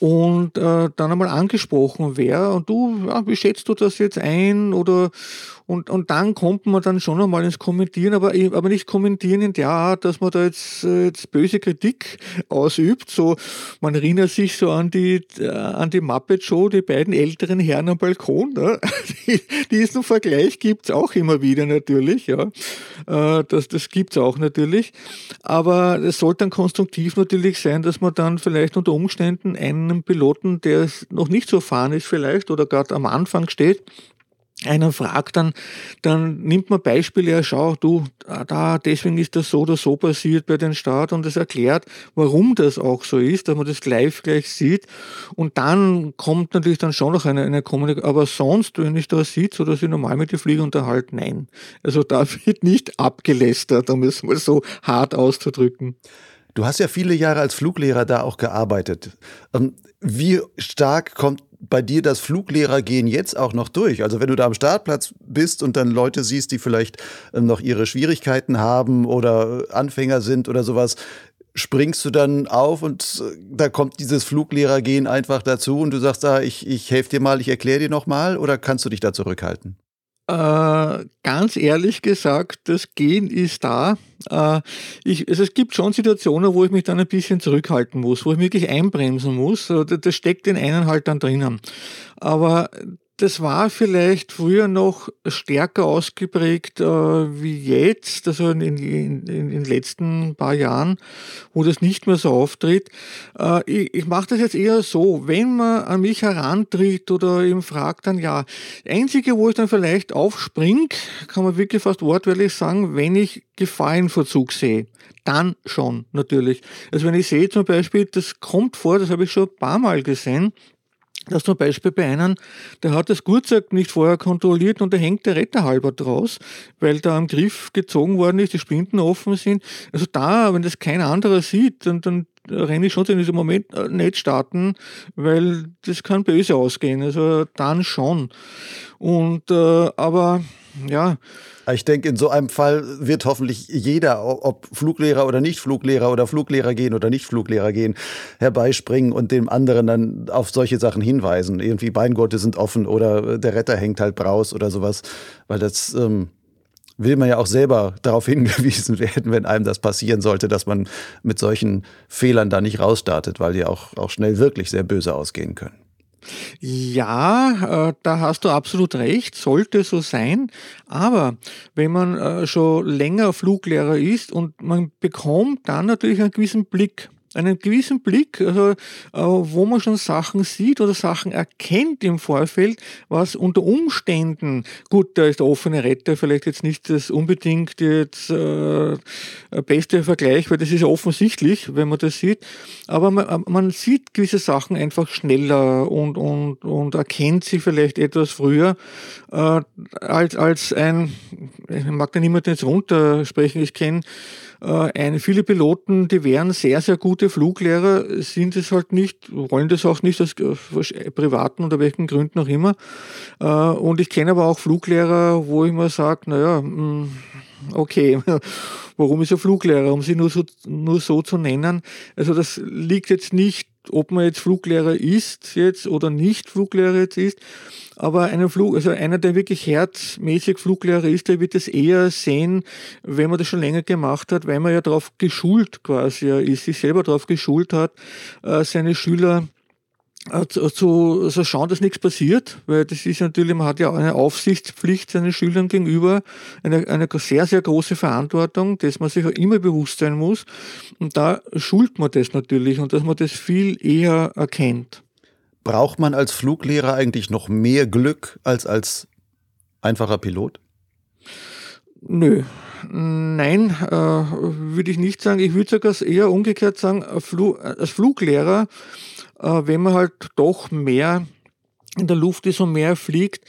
und äh, dann einmal angesprochen wäre und du, ja, wie schätzt du das jetzt ein oder und, und dann kommt man dann schon einmal ins Kommentieren, aber, aber nicht kommentieren in der Art, dass man da jetzt, äh, jetzt böse Kritik ausübt. So, man erinnert sich so an die, äh, an die Muppet Show, die beiden älteren Herren am Balkon. Ne? Die, diesen Vergleich gibt's auch immer wieder natürlich. Ja. Äh, das das gibt's auch natürlich. Aber es sollte dann konstruktiv natürlich sein, dass man dann vielleicht unter Umständen einen Piloten, der noch nicht so erfahren ist vielleicht oder gerade am Anfang steht, einer fragt, dann, dann nimmt man Beispiele, ja, schau, du, da, deswegen ist das so oder so passiert bei den Start und es erklärt, warum das auch so ist, dass man das live gleich sieht. Und dann kommt natürlich dann schon noch eine, eine Kommunikation. Aber sonst, wenn ich da sitze oder sich normal mit den Flieger unterhalte, nein. Also da wird nicht abgelästert, um es mal so hart auszudrücken. Du hast ja viele Jahre als Fluglehrer da auch gearbeitet. Ähm, wie stark kommt bei dir das Fluglehrergehen jetzt auch noch durch? Also wenn du da am Startplatz bist und dann Leute siehst, die vielleicht ähm, noch ihre Schwierigkeiten haben oder Anfänger sind oder sowas, springst du dann auf und äh, da kommt dieses Fluglehrergehen einfach dazu und du sagst, ah, ich, ich helfe dir mal, ich erkläre dir nochmal oder kannst du dich da zurückhalten? Äh, ganz ehrlich gesagt, das Gehen ist da. Äh, ich, also es gibt schon Situationen, wo ich mich dann ein bisschen zurückhalten muss, wo ich wirklich einbremsen muss. Also das steckt in einen halt dann drinnen. Aber das war vielleicht früher noch stärker ausgeprägt äh, wie jetzt, also in, in, in, den letzten paar Jahren, wo das nicht mehr so auftritt. Äh, ich ich mache das jetzt eher so, wenn man an mich herantritt oder eben fragt, dann ja. Einzige, wo ich dann vielleicht aufspring, kann man wirklich fast wortwörtlich sagen, wenn ich Gefahr in Verzug sehe dann schon natürlich. Also wenn ich sehe zum Beispiel, das kommt vor, das habe ich schon ein paar Mal gesehen, dass zum Beispiel bei einem, der hat das Gurtzeug nicht vorher kontrolliert und da hängt der Retter halber draus, weil da am Griff gezogen worden ist, die Spinden offen sind. Also da, wenn das kein anderer sieht, dann, dann renne ich schon in diesem Moment äh, nicht starten, weil das kann böse ausgehen. Also dann schon. Und äh, aber ja, ich denke, in so einem Fall wird hoffentlich jeder, ob Fluglehrer oder Nicht-Fluglehrer oder Fluglehrer gehen oder Nicht-Fluglehrer gehen, herbeispringen und dem anderen dann auf solche Sachen hinweisen. Irgendwie Beingurte sind offen oder der Retter hängt halt braus oder sowas. Weil das ähm, will man ja auch selber darauf hingewiesen werden, wenn einem das passieren sollte, dass man mit solchen Fehlern da nicht rausstartet, weil die auch, auch schnell wirklich sehr böse ausgehen können. Ja, äh, da hast du absolut recht, sollte so sein. Aber wenn man äh, schon länger Fluglehrer ist und man bekommt dann natürlich einen gewissen Blick einen gewissen Blick, also, äh, wo man schon Sachen sieht oder Sachen erkennt im Vorfeld, was unter Umständen, gut, da ist der offene Retter vielleicht jetzt nicht das unbedingt jetzt äh, beste Vergleich, weil das ist ja offensichtlich, wenn man das sieht, aber man, äh, man sieht gewisse Sachen einfach schneller und, und, und erkennt sie vielleicht etwas früher äh, als, als ein, ich mag da niemanden jetzt runtersprechen, ich kenne äh, eine, viele Piloten, die wären sehr, sehr gute Fluglehrer, sind es halt nicht, wollen das auch nicht aus privaten oder welchen Gründen auch immer. Äh, und ich kenne aber auch Fluglehrer, wo ich mir sage, naja, mm, okay, warum ist er Fluglehrer, um sie nur so, nur so zu nennen? Also das liegt jetzt nicht, ob man jetzt Fluglehrer ist jetzt oder nicht Fluglehrer jetzt ist, aber einer Flug, also einer, der wirklich herzmäßig Fluglehrer ist, der wird es eher sehen, wenn man das schon länger gemacht hat, weil man ja darauf geschult quasi ist, sich selber darauf geschult hat, äh, seine Schüler äh, zu also schauen, dass nichts passiert, weil das ist natürlich, man hat ja eine Aufsichtspflicht seinen Schülern gegenüber, eine, eine sehr, sehr große Verantwortung, dass man sich auch immer bewusst sein muss. Und da schult man das natürlich und dass man das viel eher erkennt. Braucht man als Fluglehrer eigentlich noch mehr Glück als als einfacher Pilot? Nö, nein, äh, würde ich nicht sagen. Ich würde sogar eher umgekehrt sagen, als Fluglehrer, äh, wenn man halt doch mehr in der Luft ist und mehr fliegt,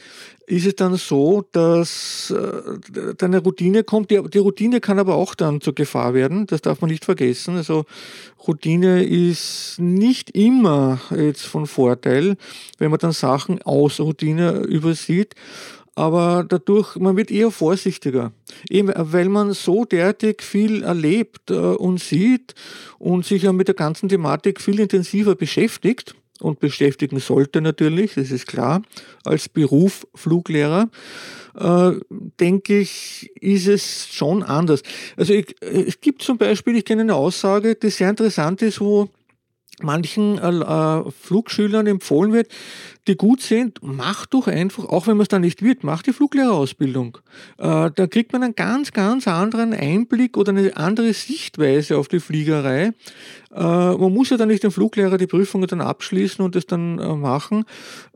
ist es dann so, dass äh, deine Routine kommt. Die, Routine kann aber auch dann zur Gefahr werden. Das darf man nicht vergessen. Also Routine ist nicht immer jetzt von Vorteil, wenn man dann Sachen aus Routine übersieht. Aber dadurch, man wird eher vorsichtiger, eben weil man so derartig viel erlebt äh, und sieht und sich ja mit der ganzen Thematik viel intensiver beschäftigt und beschäftigen sollte natürlich, das ist klar, als Beruf Fluglehrer, äh, denke ich, ist es schon anders. Also ich, es gibt zum Beispiel, ich kenne eine Aussage, die sehr interessant ist, wo manchen äh, äh Flugschülern empfohlen wird, die gut sind, mach doch einfach, auch wenn man es dann nicht wird, mach die Fluglehrerausbildung. Äh, da kriegt man einen ganz, ganz anderen Einblick oder eine andere Sichtweise auf die Fliegerei. Äh, man muss ja dann nicht den Fluglehrer die Prüfungen dann abschließen und das dann äh, machen,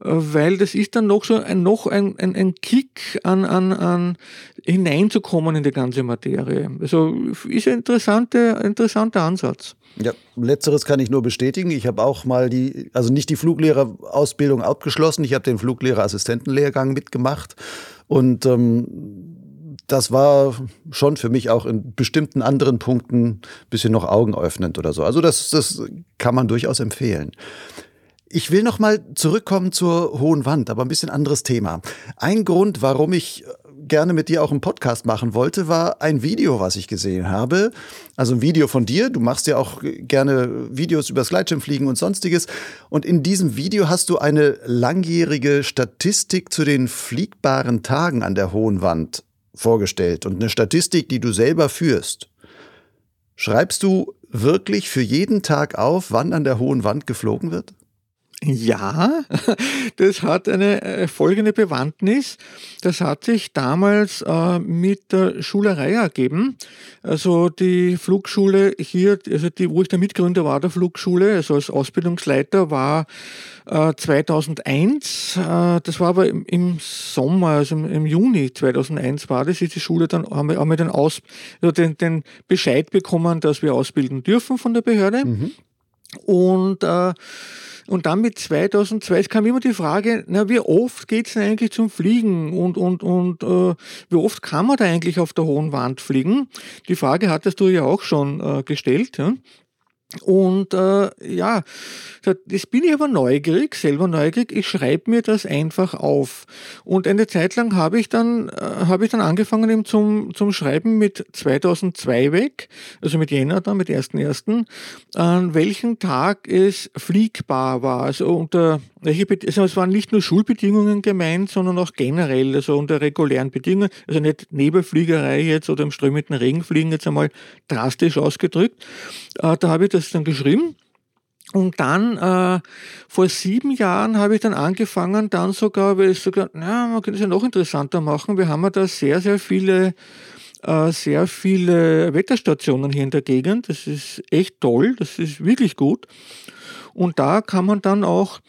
äh, weil das ist dann noch so ein, noch ein, ein, ein Kick an, an, an hineinzukommen in die ganze Materie. Also ist ein interessanter, interessanter Ansatz. Ja, letzteres kann ich nur bestätigen. Ich habe auch mal die, also nicht die Fluglehrerausbildung abgeschlossen, ich habe den Fluglehrerassistentenlehrgang mitgemacht und ähm, das war schon für mich auch in bestimmten anderen Punkten ein bisschen noch augenöffnend oder so. Also das, das kann man durchaus empfehlen. Ich will noch mal zurückkommen zur Hohen Wand, aber ein bisschen anderes Thema. Ein Grund, warum ich gerne mit dir auch einen Podcast machen wollte, war ein Video, was ich gesehen habe. Also ein Video von dir. Du machst ja auch gerne Videos über Gleitschirmfliegen und sonstiges. Und in diesem Video hast du eine langjährige Statistik zu den fliegbaren Tagen an der Hohen Wand vorgestellt und eine Statistik, die du selber führst. Schreibst du wirklich für jeden Tag auf, wann an der Hohen Wand geflogen wird? Ja, das hat eine äh, folgende Bewandtnis. Das hat sich damals äh, mit der Schulerei ergeben. Also die Flugschule hier, also die, wo ich der Mitgründer war der Flugschule, also als Ausbildungsleiter war äh, 2001. Äh, das war aber im, im Sommer, also im, im, Juni 2001 war das. Ist die Schule dann haben wir, haben wir den, Aus, also den, den Bescheid bekommen, dass wir ausbilden dürfen von der Behörde. Mhm. Und äh, und dann mit 2002, es kam immer die Frage, na, wie oft geht's denn eigentlich zum Fliegen und, und, und äh, wie oft kann man da eigentlich auf der hohen Wand fliegen? Die Frage hattest du ja auch schon äh, gestellt. Ja? Und äh, ja, das bin ich aber neugierig, selber neugierig. Ich schreibe mir das einfach auf. Und eine Zeit lang habe ich dann äh, habe ich dann angefangen eben zum zum Schreiben mit 2002 weg, also mit Jänner dann mit 1.1., an welchem Tag es fliegbar war. Also unter also es waren nicht nur Schulbedingungen gemeint, sondern auch generell, also unter regulären Bedingungen, also nicht Nebelfliegerei jetzt oder im strömenden Regenfliegen jetzt einmal drastisch ausgedrückt. Äh, da habe ich das dann geschrieben. Und dann, äh, vor sieben Jahren habe ich dann angefangen, dann sogar, weil ich sogar, na, man könnte es ja noch interessanter machen. Wir haben ja da sehr, sehr viele, äh, sehr viele Wetterstationen hier in der Gegend. Das ist echt toll. Das ist wirklich gut. Und da kann man dann auch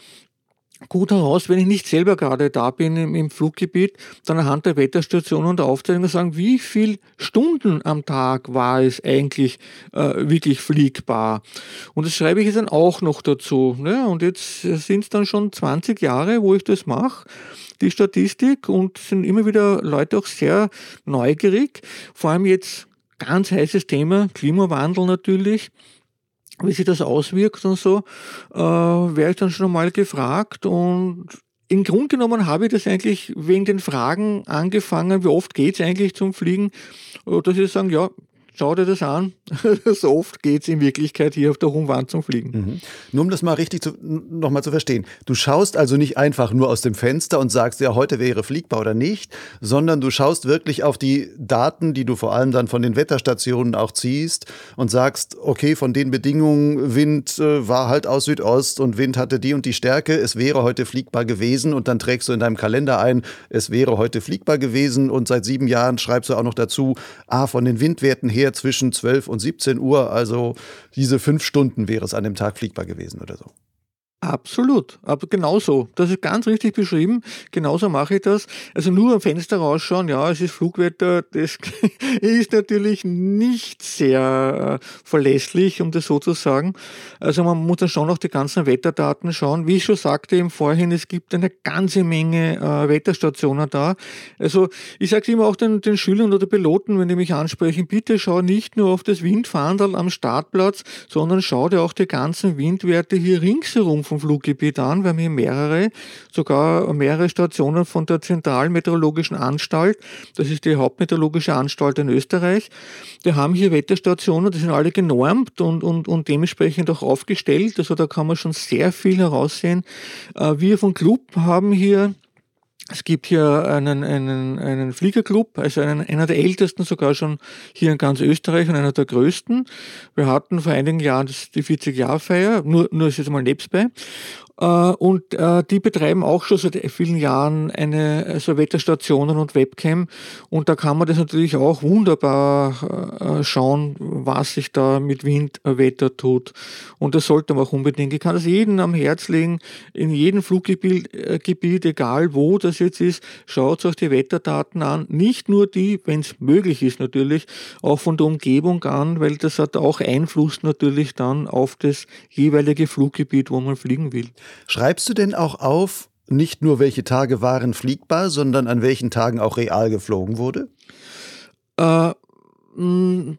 gut heraus, wenn ich nicht selber gerade da bin im, Fluggebiet, dann anhand der Wetterstation und der Aufzeichnung sagen, wie viel Stunden am Tag war es eigentlich äh, wirklich fliegbar. Und das schreibe ich jetzt dann auch noch dazu. Ne? Und jetzt sind es dann schon 20 Jahre, wo ich das mache die Statistik und sind immer wieder Leute auch sehr neugierig. Vor allem jetzt ganz heißes Thema, Klimawandel natürlich wie sich das auswirkt und so, äh, wäre ich dann schon mal gefragt. Und im Grunde genommen habe ich das eigentlich wegen den Fragen angefangen, wie oft geht es eigentlich zum Fliegen, dass ich sagen, ja, Schau dir das an. so oft geht es in Wirklichkeit hier auf der hohen Wand zum Fliegen. Mhm. Nur um das mal richtig nochmal zu verstehen. Du schaust also nicht einfach nur aus dem Fenster und sagst, ja, heute wäre fliegbar oder nicht, sondern du schaust wirklich auf die Daten, die du vor allem dann von den Wetterstationen auch ziehst und sagst, okay, von den Bedingungen, Wind äh, war halt aus Südost und Wind hatte die und die Stärke, es wäre heute fliegbar gewesen und dann trägst du in deinem Kalender ein, es wäre heute fliegbar gewesen und seit sieben Jahren schreibst du auch noch dazu, ah, von den Windwerten her zwischen 12 und 17 Uhr, also diese fünf Stunden wäre es an dem Tag fliegbar gewesen oder so. Absolut, aber genauso. Das ist ganz richtig beschrieben. Genauso mache ich das. Also nur am Fenster rausschauen, ja, es ist Flugwetter, das ist natürlich nicht sehr äh, verlässlich, um das so zu sagen. Also man muss dann schon noch die ganzen Wetterdaten schauen. Wie ich schon sagte im Vorhin, es gibt eine ganze Menge äh, Wetterstationen da. Also ich sage immer auch den, den Schülern oder Piloten, wenn die mich ansprechen, bitte schau nicht nur auf das Windfahndal am Startplatz, sondern schau dir auch die ganzen Windwerte hier ringsherum vom Fluggebiet an. Wir haben hier mehrere, sogar mehrere Stationen von der Zentralmeteorologischen Anstalt. Das ist die Hauptmeteorologische Anstalt in Österreich. Wir haben hier Wetterstationen, die sind alle genormt und, und, und dementsprechend auch aufgestellt. Also da kann man schon sehr viel heraussehen. Äh, wir vom Club haben hier es gibt hier einen, einen, einen Fliegerclub, also einen, einer der ältesten sogar schon hier in ganz Österreich und einer der größten. Wir hatten vor einigen Jahren die 40-Jahr-Feier, nur, nur ist jetzt mal nebstbei. Äh, und äh, die betreiben auch schon seit vielen Jahren eine also Wetterstationen und Webcam. Und da kann man das natürlich auch wunderbar äh, schauen, was sich da mit Wind, Wetter tut. Und das sollte man auch unbedingt. Ich kann das jedem am Herz legen, in jedem Fluggebiet, Gebiet, egal wo das jetzt ist, schaut euch die Wetterdaten an. Nicht nur die, wenn es möglich ist natürlich, auch von der Umgebung an, weil das hat auch Einfluss natürlich dann auf das jeweilige Fluggebiet, wo man fliegen will. Schreibst du denn auch auf, nicht nur welche Tage waren fliegbar, sondern an welchen Tagen auch real geflogen wurde? Äh, mh,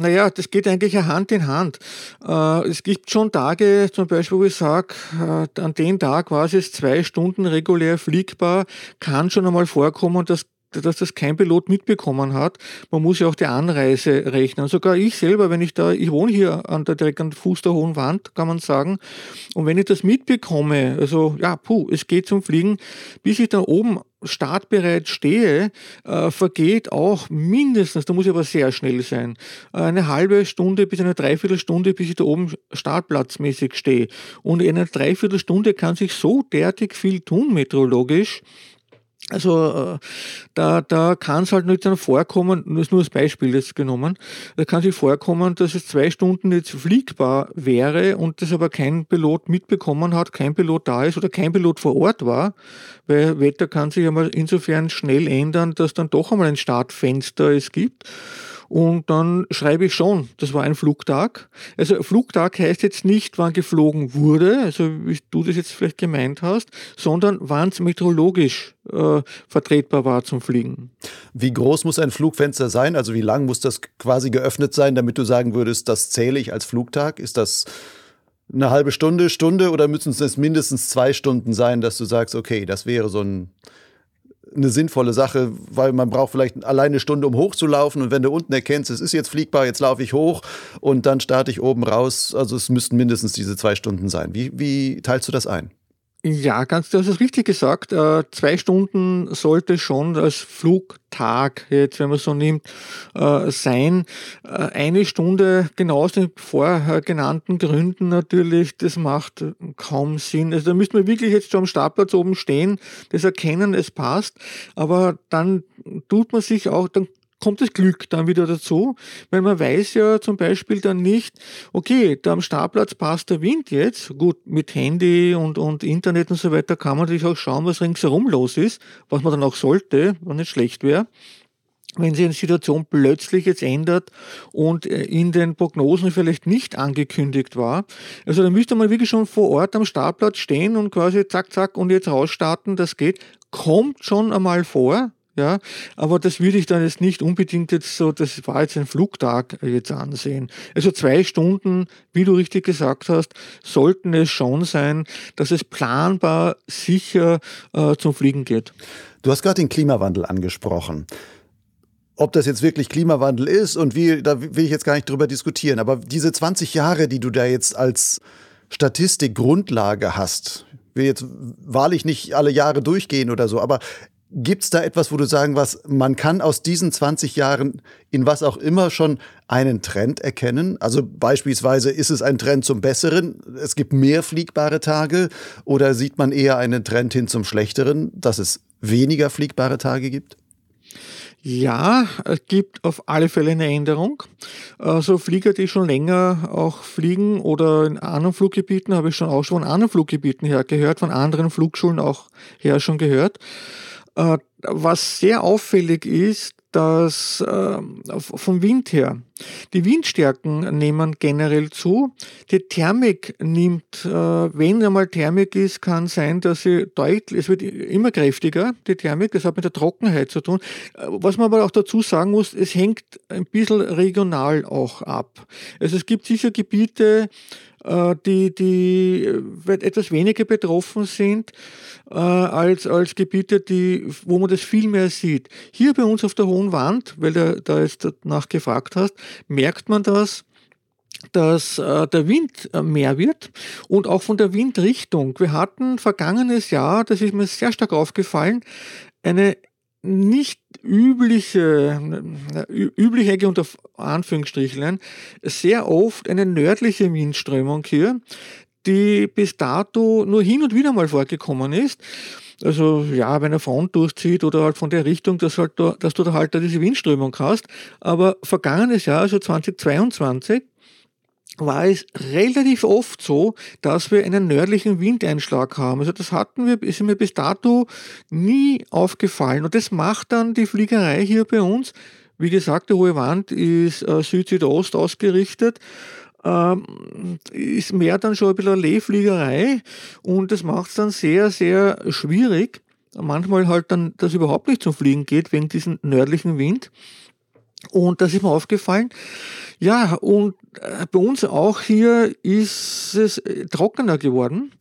naja, das geht eigentlich Hand in Hand. Äh, es gibt schon Tage, zum Beispiel, wo ich sage, äh, an dem Tag war es jetzt zwei Stunden regulär fliegbar, kann schon einmal vorkommen, dass dass das kein Pilot mitbekommen hat. Man muss ja auch die Anreise rechnen. Sogar ich selber, wenn ich da, ich wohne hier an der direkt an Fuß der hohen Wand, kann man sagen. Und wenn ich das mitbekomme, also ja, puh, es geht zum Fliegen, bis ich da oben startbereit stehe, äh, vergeht auch mindestens, da muss ich aber sehr schnell sein, eine halbe Stunde bis eine Dreiviertelstunde, bis ich da oben startplatzmäßig stehe. Und in einer Dreiviertelstunde kann sich so derartig viel tun meteorologisch, also äh, da, da kann es halt nicht dann vorkommen, das ist nur das Beispiel jetzt genommen, da kann sich vorkommen, dass es zwei Stunden jetzt fliegbar wäre und das aber kein Pilot mitbekommen hat, kein Pilot da ist oder kein Pilot vor Ort war, weil Wetter kann sich einmal insofern schnell ändern, dass dann doch einmal ein Startfenster es gibt. Und dann schreibe ich schon, das war ein Flugtag. Also Flugtag heißt jetzt nicht, wann geflogen wurde, also wie du das jetzt vielleicht gemeint hast, sondern wann es meteorologisch äh, vertretbar war zum Fliegen. Wie groß muss ein Flugfenster sein? Also wie lang muss das quasi geöffnet sein, damit du sagen würdest, das zähle ich als Flugtag? Ist das eine halbe Stunde, Stunde oder müssen es mindestens zwei Stunden sein, dass du sagst, okay, das wäre so ein eine sinnvolle Sache, weil man braucht vielleicht alleine eine Stunde, um hochzulaufen. Und wenn du unten erkennst, es ist jetzt fliegbar, jetzt laufe ich hoch und dann starte ich oben raus. Also es müssten mindestens diese zwei Stunden sein. Wie, wie teilst du das ein? Ja, ganz, du hast es richtig gesagt. Äh, zwei Stunden sollte schon als Flugtag, jetzt wenn man so nimmt, äh, sein. Äh, eine Stunde, genau aus den vorher genannten Gründen natürlich, das macht kaum Sinn. Also da müsste man wirklich jetzt schon am Startplatz oben stehen, das erkennen, es passt. Aber dann tut man sich auch, dann kommt das Glück dann wieder dazu, weil man weiß ja zum Beispiel dann nicht, okay, da am Startplatz passt der Wind jetzt, gut, mit Handy und, und Internet und so weiter kann man natürlich auch schauen, was ringsherum los ist, was man dann auch sollte, was nicht schlecht wäre wenn sich eine Situation plötzlich jetzt ändert und äh, in den Prognosen vielleicht nicht angekündigt war. Also da müsste man wirklich schon vor Ort am Startplatz stehen und quasi zack, zack und jetzt rausstarten, das geht. Kommt schon einmal vor, ja, aber das würde ich dann jetzt nicht unbedingt jetzt so, das war jetzt ein Flugtag jetzt ansehen. Also zwei Stunden, wie du richtig gesagt hast, sollten es schon sein, dass es planbar sicher äh, zum Fliegen geht. Du hast gerade den Klimawandel angesprochen. Ob das jetzt wirklich Klimawandel ist und wie, da will ich jetzt gar nicht drüber diskutieren. Aber diese 20 Jahre, die du da jetzt als Statistikgrundlage hast, will jetzt wahrlich nicht alle Jahre durchgehen oder so, aber Gibt es da etwas, wo du sagen was, man kann aus diesen 20 Jahren in was auch immer schon einen Trend erkennen? Also beispielsweise ist es ein Trend zum Besseren, es gibt mehr fliegbare Tage oder sieht man eher einen Trend hin zum Schlechteren, dass es weniger fliegbare Tage gibt? Ja, es gibt auf alle Fälle eine Änderung. Also Flieger, die schon länger auch fliegen oder in anderen Fluggebieten, habe ich schon auch schon von anderen Fluggebieten her gehört, von anderen Flugschulen auch her schon gehört. Äh, was sehr auffällig ist, dass äh, vom Wind her, die Windstärken nehmen generell zu. Die Thermik nimmt, äh, wenn einmal Thermik ist, kann sein, dass sie deutlich, es wird immer kräftiger, die Thermik, das hat mit der Trockenheit zu tun. Äh, was man aber auch dazu sagen muss, es hängt ein bisschen regional auch ab. Also es gibt sicher Gebiete, die, die etwas weniger betroffen sind äh, als, als Gebiete, die, wo man das viel mehr sieht. Hier bei uns auf der Hohen Wand, weil du da jetzt danach gefragt hast, merkt man das, dass äh, der Wind äh, mehr wird und auch von der Windrichtung. Wir hatten vergangenes Jahr, das ist mir sehr stark aufgefallen, eine nicht übliche, übliche unter Anführungsstrichen, sehr oft eine nördliche Windströmung hier, die bis dato nur hin und wieder mal vorgekommen ist. Also ja, wenn eine Front durchzieht oder halt von der Richtung, dass, halt da, dass du da halt da diese Windströmung hast. Aber vergangenes Jahr, also 2022, war es relativ oft so, dass wir einen nördlichen Windeinschlag haben. Also das hatten wir, ist mir bis dato nie aufgefallen. Und das macht dann die Fliegerei hier bei uns. Wie gesagt, die hohe Wand ist äh, Süd-Südost ausgerichtet. Ähm, ist mehr dann schon ein bisschen Lehfliegerei und das macht es dann sehr, sehr schwierig. Manchmal halt dann, dass überhaupt nicht zum Fliegen geht wegen diesem nördlichen Wind. Und das ist mir aufgefallen. Ja, und äh, bei uns auch hier ist es äh, trockener geworden.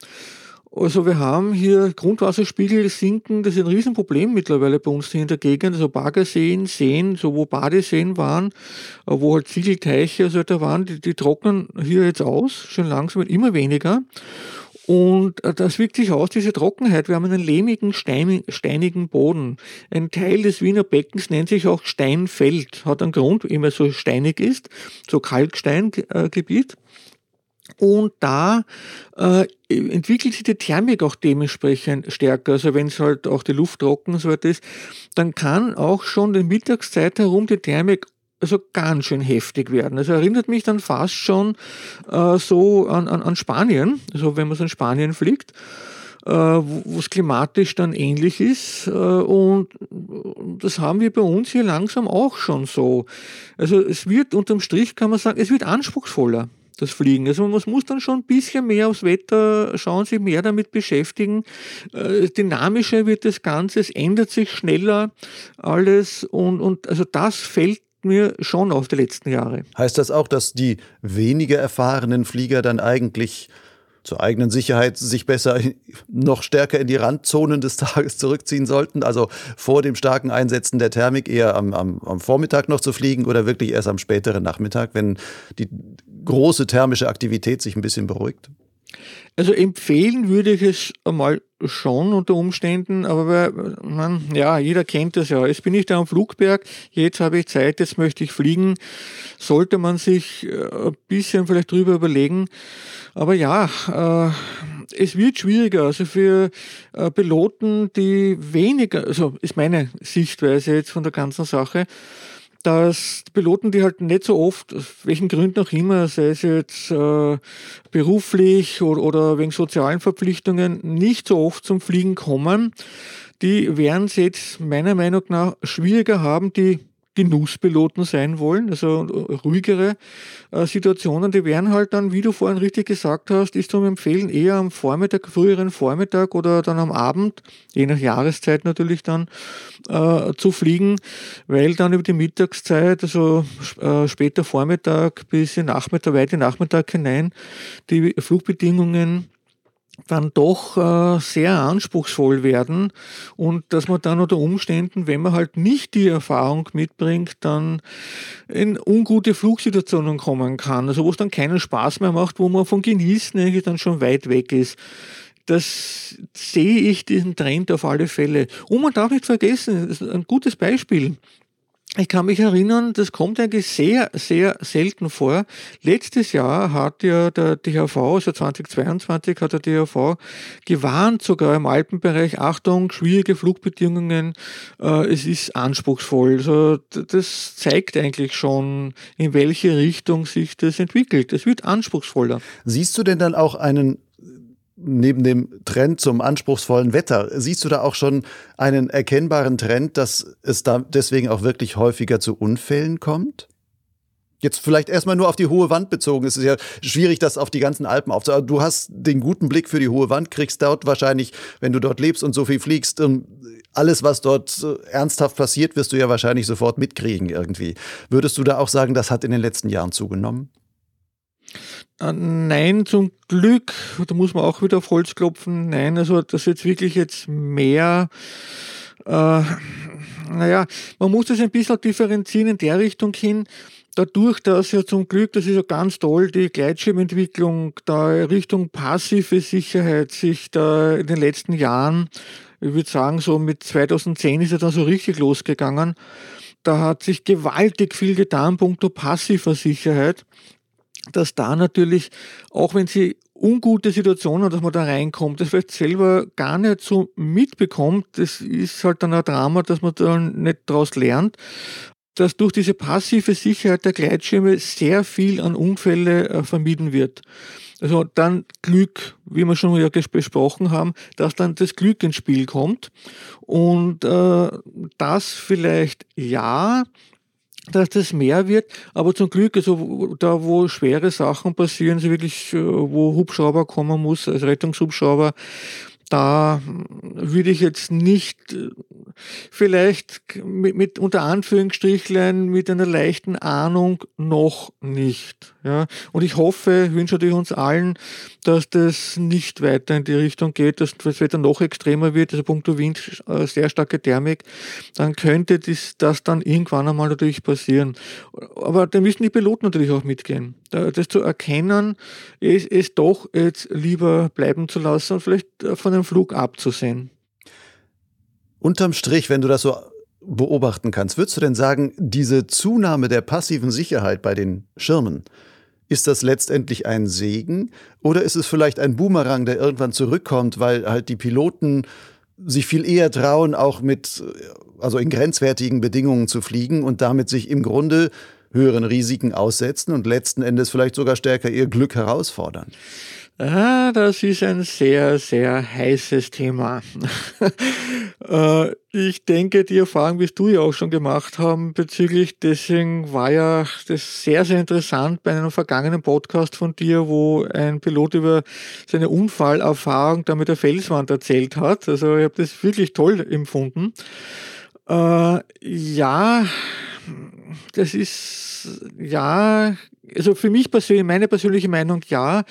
Also wir haben hier Grundwasserspiegel sinken, das ist ein Riesenproblem mittlerweile bei uns hier in der Gegend. Also Baggerseen, Seen, so wo Badeseen waren, äh, wo halt Ziegelteiche also da waren, die, die trocknen hier jetzt aus, schon langsam immer weniger. Und äh, das wirkt sich aus, diese Trockenheit. Wir haben einen lehmigen, steinigen Boden. Ein Teil des Wiener Beckens nennt sich auch Steinfeld. Hat einen Grund, weil er so steinig ist, so Kalksteingebiet. Und da äh, entwickelt sich die Thermik auch dementsprechend stärker. Also wenn es halt auch die Luft trocken so ist, dann kann auch schon die Mittagszeit herum die Thermik also ganz schön heftig werden. Also erinnert mich dann fast schon äh, so an, an, an Spanien, also wenn man so in Spanien fliegt, äh, wo es klimatisch dann ähnlich ist. Äh, und das haben wir bei uns hier langsam auch schon so. Also es wird unterm Strich, kann man sagen, es wird anspruchsvoller das Fliegen. Also man muss dann schon ein bisschen mehr aufs Wetter schauen, sich mehr damit beschäftigen. Äh, dynamischer wird das Ganze, es ändert sich schneller alles und, und also das fällt mir schon auf die letzten Jahre. Heißt das auch, dass die weniger erfahrenen Flieger dann eigentlich zur eigenen Sicherheit sich besser noch stärker in die Randzonen des Tages zurückziehen sollten? Also vor dem starken Einsetzen der Thermik eher am, am, am Vormittag noch zu fliegen oder wirklich erst am späteren Nachmittag, wenn die große thermische Aktivität sich ein bisschen beruhigt? Also empfehlen würde ich es einmal schon unter Umständen, aber man, ja, jeder kennt das ja. Jetzt bin ich da am Flugberg, jetzt habe ich Zeit, jetzt möchte ich fliegen. Sollte man sich äh, ein bisschen vielleicht drüber überlegen. Aber ja, äh, es wird schwieriger. Also für äh, Piloten, die weniger, also ist meine Sichtweise jetzt von der ganzen Sache, dass Piloten, die halt nicht so oft, aus welchen Gründen auch immer, sei es jetzt äh, beruflich oder, oder wegen sozialen Verpflichtungen, nicht so oft zum Fliegen kommen, die werden es jetzt meiner Meinung nach schwieriger haben, die Genusspiloten sein wollen, also ruhigere äh, Situationen, die werden halt dann, wie du vorhin richtig gesagt hast, ist zum Empfehlen eher am Vormittag, früheren Vormittag oder dann am Abend, je nach Jahreszeit natürlich dann, äh, zu fliegen, weil dann über die Mittagszeit, also äh, später Vormittag bis in Nachmittag, weit in Nachmittag hinein, die Flugbedingungen dann doch äh, sehr anspruchsvoll werden und dass man dann unter Umständen, wenn man halt nicht die Erfahrung mitbringt, dann in ungute Flugsituationen kommen kann. Also wo es dann keinen Spaß mehr macht, wo man von Genießen eigentlich dann schon weit weg ist. Das sehe ich diesen Trend auf alle Fälle. Und man darf nicht vergessen, ein gutes Beispiel. Ich kann mich erinnern, das kommt eigentlich sehr, sehr selten vor. Letztes Jahr hat ja der DHV, also 2022 hat der DHV gewarnt, sogar im Alpenbereich, Achtung, schwierige Flugbedingungen, äh, es ist anspruchsvoll. Also das zeigt eigentlich schon, in welche Richtung sich das entwickelt. Es wird anspruchsvoller. Siehst du denn dann auch einen neben dem Trend zum anspruchsvollen Wetter, siehst du da auch schon einen erkennbaren Trend, dass es da deswegen auch wirklich häufiger zu Unfällen kommt? Jetzt vielleicht erstmal nur auf die hohe Wand bezogen. Es ist ja schwierig, das auf die ganzen Alpen aufzunehmen. Du hast den guten Blick für die hohe Wand, kriegst dort wahrscheinlich, wenn du dort lebst und so viel fliegst, ähm, alles, was dort äh, ernsthaft passiert, wirst du ja wahrscheinlich sofort mitkriegen irgendwie. Würdest du da auch sagen, das hat in den letzten Jahren zugenommen? Äh, nein, zum Glück, da muss man auch wieder auf Holz klopfen. Nein, also das jetzt wirklich jetzt mehr, äh, naja, man muss das ein bisschen differenzieren in der Richtung hin. Dadurch, dass ja zum Glück, das ist ja ganz toll, die Gleitschirmentwicklung da Richtung passive Sicherheit sich da in den letzten Jahren, ich würde sagen, so mit 2010 ist ja dann so richtig losgegangen. Da hat sich gewaltig viel getan, punkto passiver Sicherheit dass da natürlich, auch wenn sie ungute Situationen, dass man da reinkommt, das vielleicht selber gar nicht so mitbekommt, das ist halt dann ein Drama, dass man da nicht daraus lernt, dass durch diese passive Sicherheit der Gleitschirme sehr viel an Unfälle äh, vermieden wird. Also dann Glück, wie wir schon ja besprochen haben, dass dann das Glück ins Spiel kommt. Und äh, das vielleicht ja, dass das mehr wird, aber zum Glück, also da wo schwere Sachen passieren, so wirklich, äh, wo Hubschrauber kommen muss, als Rettungshubschrauber, da würde ich jetzt nicht vielleicht mit, mit unter Anführungsstrichlein mit einer leichten Ahnung noch nicht. Ja. Und ich hoffe, wünsche natürlich uns allen, dass das nicht weiter in die Richtung geht, dass das Wetter noch extremer wird, also punkto Wind, äh, sehr starke Thermik, dann könnte das, das dann irgendwann einmal natürlich passieren. Aber da müssen die Piloten natürlich auch mitgehen. Das zu erkennen, es, es doch jetzt lieber bleiben zu lassen und vielleicht von dem Flug abzusehen. Unterm Strich, wenn du das so beobachten kannst, würdest du denn sagen, diese Zunahme der passiven Sicherheit bei den Schirmen, ist das letztendlich ein Segen oder ist es vielleicht ein Boomerang, der irgendwann zurückkommt, weil halt die Piloten sich viel eher trauen, auch mit, also in grenzwertigen Bedingungen zu fliegen und damit sich im Grunde höheren Risiken aussetzen und letzten Endes vielleicht sogar stärker ihr Glück herausfordern? Ah, das ist ein sehr, sehr heißes Thema. Äh, ich denke, die Erfahrung wirst du ja auch schon gemacht haben bezüglich, deswegen war ja das sehr, sehr interessant bei einem vergangenen Podcast von dir, wo ein Pilot über seine Unfallerfahrung da mit der Felswand erzählt hat. Also ich habe das wirklich toll empfunden. Äh, ja, das ist, ja, also für mich persönlich, meine persönliche Meinung, ja,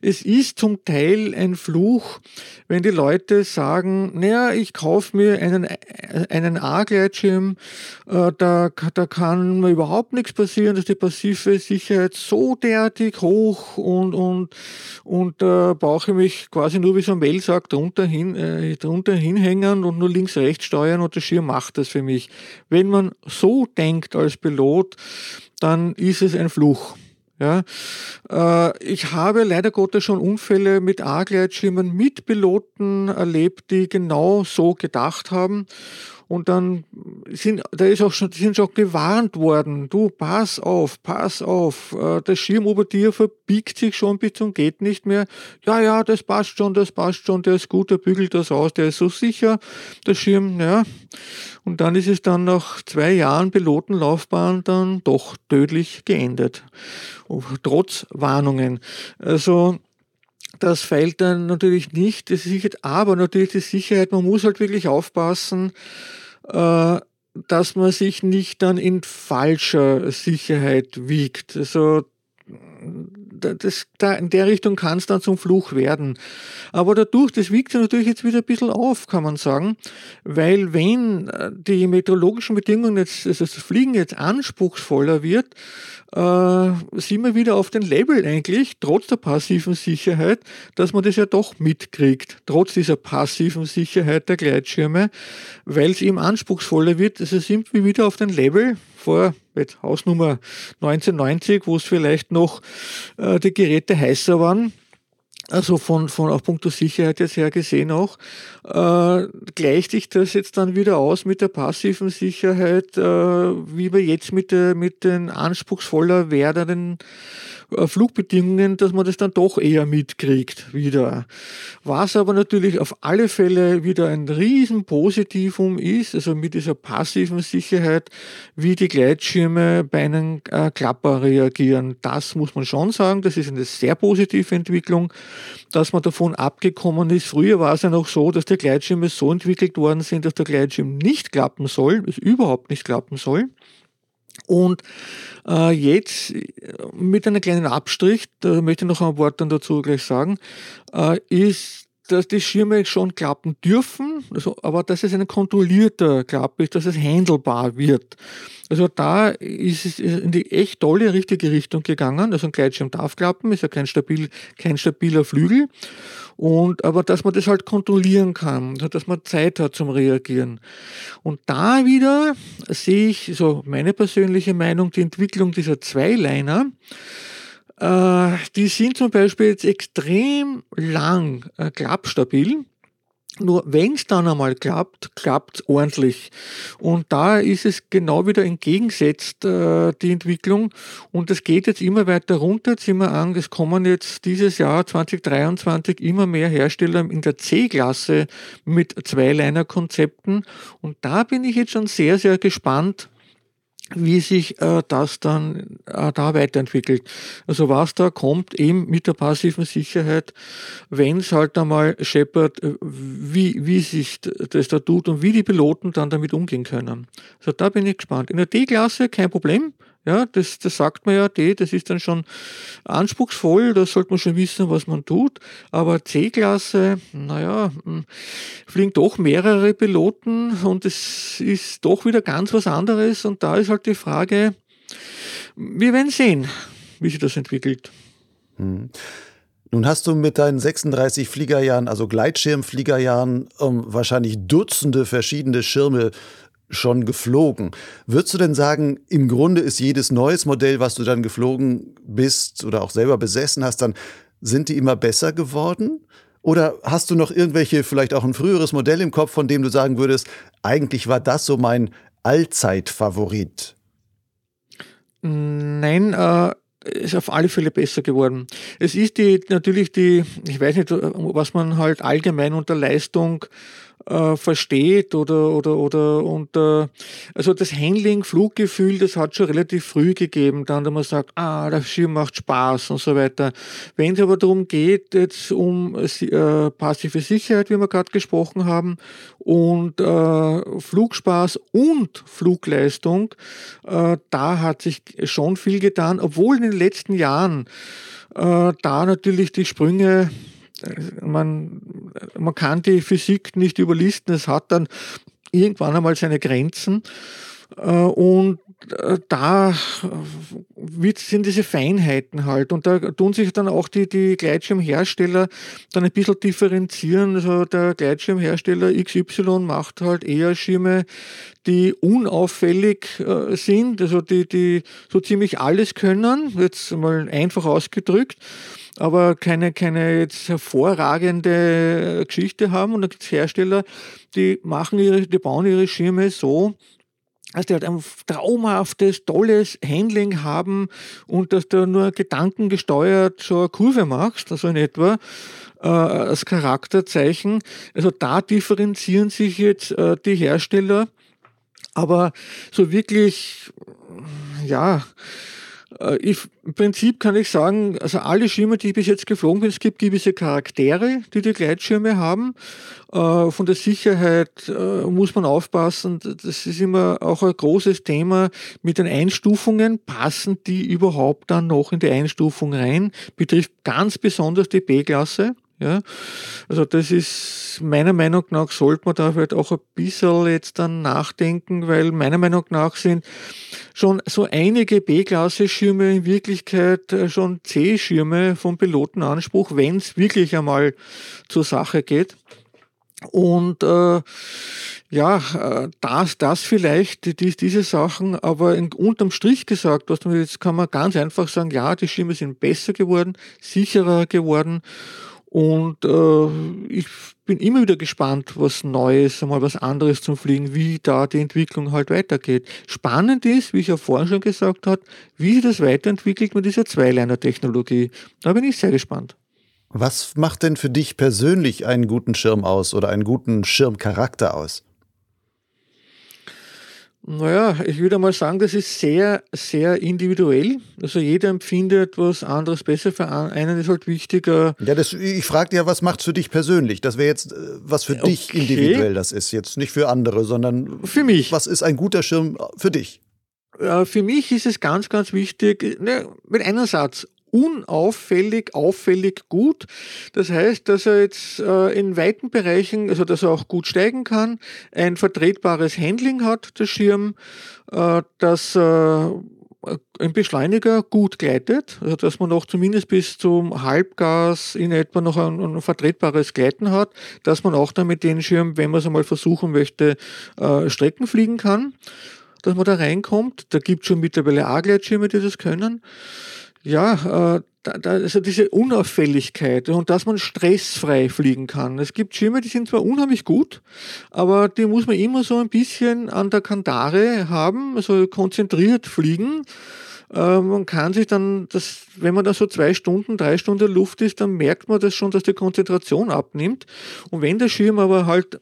es ist zum Teil ein Fluch, wenn die Leute sagen, naja, ich kaufe mir einen, einen A-Gleitschirm, äh, da, da kann mir überhaupt nichts passieren, dass die passive Sicherheit so derartig hoch und, und, und äh, brauche ich mich quasi nur wie so ein Mailsack drunter, hin, äh, drunter hinhängen und nur links, rechts steuern und der Schirm macht das für mich. Wenn man so denkt als Pilot, dann ist es ein Fluch. Ja, äh, ich habe leider Gottes schon Unfälle mit A-Gleitschirmen mit Piloten erlebt, die genau so gedacht haben und dann sind, da ist auch schon, sind schon gewarnt worden, du, pass auf, pass auf, äh, das Schirm über dir verbiegt sich schon bis zum geht nicht mehr. Ja, ja, das passt schon, das passt schon, der ist gut, der bügelt das aus, der ist so sicher, der Schirm, ja. Und dann ist es dann nach zwei Jahren Pilotenlaufbahn dann doch tödlich geendet. Trotz Warnungen. Also, das fällt dann natürlich nicht, ist Sicherheit, aber natürlich die Sicherheit, man muss halt wirklich aufpassen, äh, dass man sich nicht dann in falscher Sicherheit wiegt. Also das, da, in der Richtung kann es dann zum Fluch werden. Aber dadurch, das wiegt sich natürlich jetzt wieder ein bisschen auf, kann man sagen, weil wenn äh, die meteorologischen Bedingungen jetzt, also das Fliegen jetzt anspruchsvoller wird, äh, sind wir wieder auf den Level eigentlich, trotz der passiven Sicherheit, dass man das ja doch mitkriegt, trotz dieser passiven Sicherheit der Gleitschirme, weil es eben anspruchsvoller wird. Also sind wir wieder auf den Level vor Hausnummer 1990, wo es vielleicht noch äh, die Geräte heißer waren also von, von auf Punkto Sicherheit jetzt her gesehen auch, äh, gleicht sich das jetzt dann wieder aus mit der passiven Sicherheit, äh, wie wir jetzt mit, der, mit den anspruchsvoller werdenden Flugbedingungen, dass man das dann doch eher mitkriegt wieder. Was aber natürlich auf alle Fälle wieder ein Riesenpositivum ist, also mit dieser passiven Sicherheit, wie die Gleitschirme bei einem äh, Klapper reagieren. Das muss man schon sagen, das ist eine sehr positive Entwicklung, dass man davon abgekommen ist. Früher war es ja noch so, dass die Gleitschirme so entwickelt worden sind, dass der Gleitschirm nicht klappen soll, es überhaupt nicht klappen soll. Und äh, jetzt mit einem kleinen Abstrich, da möchte ich noch ein Wort dann dazu gleich sagen, äh, ist, dass die Schirme schon klappen dürfen, also, aber dass es ein kontrollierter Klapp ist, dass es handelbar wird. Also da ist es in die echt tolle, richtige Richtung gegangen. Also ein Gleitschirm darf klappen, ist ja kein, stabil, kein stabiler Flügel. Und, aber dass man das halt kontrollieren kann, dass man Zeit hat zum Reagieren. Und da wieder sehe ich, so meine persönliche Meinung, die Entwicklung dieser Zweiliner, äh, die sind zum Beispiel jetzt extrem lang äh, klappstabil. Nur wenn es dann einmal klappt, klappt es ordentlich. Und da ist es genau wieder entgegensetzt, äh, die Entwicklung. Und es geht jetzt immer weiter runter. Jetzt sind wir an, es kommen jetzt dieses Jahr 2023 immer mehr Hersteller in der C-Klasse mit Zweiliner-Konzepten. Und da bin ich jetzt schon sehr, sehr gespannt, wie sich äh, das dann äh, da weiterentwickelt. Also was da kommt eben mit der passiven Sicherheit, wenn es halt einmal scheppert, äh, wie, wie sich das da tut und wie die Piloten dann damit umgehen können. Also da bin ich gespannt. In der D-Klasse kein Problem, ja, das, das sagt man ja, D, das ist dann schon anspruchsvoll, da sollte man schon wissen, was man tut. Aber C-Klasse, naja, hm, fliegen doch mehrere Piloten und es ist doch wieder ganz was anderes. Und da ist halt die Frage, wir werden sehen, wie sich das entwickelt. Hm. Nun hast du mit deinen 36 Fliegerjahren, also Gleitschirmfliegerjahren, ähm, wahrscheinlich Dutzende verschiedene Schirme schon geflogen. Würdest du denn sagen, im Grunde ist jedes neues Modell, was du dann geflogen bist oder auch selber besessen hast, dann sind die immer besser geworden? Oder hast du noch irgendwelche, vielleicht auch ein früheres Modell im Kopf, von dem du sagen würdest, eigentlich war das so mein Allzeitfavorit? Nein, äh, ist auf alle Fälle besser geworden. Es ist die natürlich die, ich weiß nicht, was man halt allgemein unter Leistung äh, versteht oder oder oder unter also das Handling, Fluggefühl, das hat schon relativ früh gegeben, dann, wenn man sagt, ah, der Schirm macht Spaß und so weiter. Wenn es aber darum geht, jetzt um äh, passive Sicherheit, wie wir gerade gesprochen haben, und äh, Flugspaß und Flugleistung, äh, da hat sich schon viel getan, obwohl in den letzten Jahren äh, da natürlich die Sprünge man, man kann die Physik nicht überlisten. Es hat dann irgendwann einmal seine Grenzen. Äh, und äh, da sind diese Feinheiten halt. Und da tun sich dann auch die, die Gleitschirmhersteller dann ein bisschen differenzieren. Also der Gleitschirmhersteller XY macht halt eher Schirme, die unauffällig äh, sind, also die, die so ziemlich alles können, jetzt mal einfach ausgedrückt aber keine, keine jetzt hervorragende Geschichte haben. Und da gibt es Hersteller, die machen ihre, die bauen ihre Schirme so, dass die halt ein traumhaftes, tolles Handling haben und dass du nur gedankengesteuert so eine Kurve machst, also in etwa äh, als Charakterzeichen. Also da differenzieren sich jetzt äh, die Hersteller, aber so wirklich, ja, ich, Im Prinzip kann ich sagen, also alle Schirme, die ich bis jetzt geflogen bin, es gibt gewisse Charaktere, die die Gleitschirme haben. Äh, von der Sicherheit äh, muss man aufpassen. Das ist immer auch ein großes Thema mit den Einstufungen. Passen die überhaupt dann noch in die Einstufung rein? Betrifft ganz besonders die B-Klasse. Ja? Also das ist meiner Meinung nach sollte man da vielleicht auch ein bisschen jetzt dann nachdenken, weil meiner Meinung nach sind schon so einige B-Klasse-Schirme in Wirklichkeit äh, schon C-Schirme vom Pilotenanspruch, wenn es wirklich einmal zur Sache geht. Und äh, ja, das, das vielleicht, die, diese Sachen, aber in, unterm Strich gesagt, was man jetzt kann man ganz einfach sagen, ja, die Schirme sind besser geworden, sicherer geworden und äh, ich bin immer wieder gespannt, was Neues, einmal was anderes zum Fliegen, wie da die Entwicklung halt weitergeht. Spannend ist, wie ich ja vorhin schon gesagt habe, wie sich das weiterentwickelt mit dieser Zweiliner-Technologie. Da bin ich sehr gespannt. Was macht denn für dich persönlich einen guten Schirm aus oder einen guten Schirmcharakter aus? Naja, ich würde mal sagen, das ist sehr, sehr individuell. Also jeder empfindet was anderes besser. Für einen ist halt wichtiger. Ja, das, ich frage dir, was macht für dich persönlich? Das wäre jetzt, äh, was für okay. dich individuell das ist. Jetzt nicht für andere, sondern für mich. Was ist ein guter Schirm für dich? Für mich ist es ganz, ganz wichtig, ne, mit einem Satz, unauffällig, auffällig gut. Das heißt, dass er jetzt äh, in weiten Bereichen, also dass er auch gut steigen kann, ein vertretbares Handling hat, der Schirm, äh, dass äh, ein Beschleuniger gut gleitet, also dass man noch zumindest bis zum Halbgas in etwa noch ein, ein vertretbares Gleiten hat, dass man auch dann mit den Schirm, wenn man es einmal versuchen möchte, äh, Strecken fliegen kann, dass man da reinkommt. Da gibt es schon mittlerweile A-Gleitschirme, die das können ja, äh, da, da, also diese Unauffälligkeit und dass man stressfrei fliegen kann. Es gibt Schirme, die sind zwar unheimlich gut, aber die muss man immer so ein bisschen an der Kandare haben, also konzentriert fliegen. Äh, man kann sich dann, das, wenn man da so zwei Stunden, drei Stunden Luft ist, dann merkt man das schon, dass die Konzentration abnimmt. Und wenn der Schirm aber halt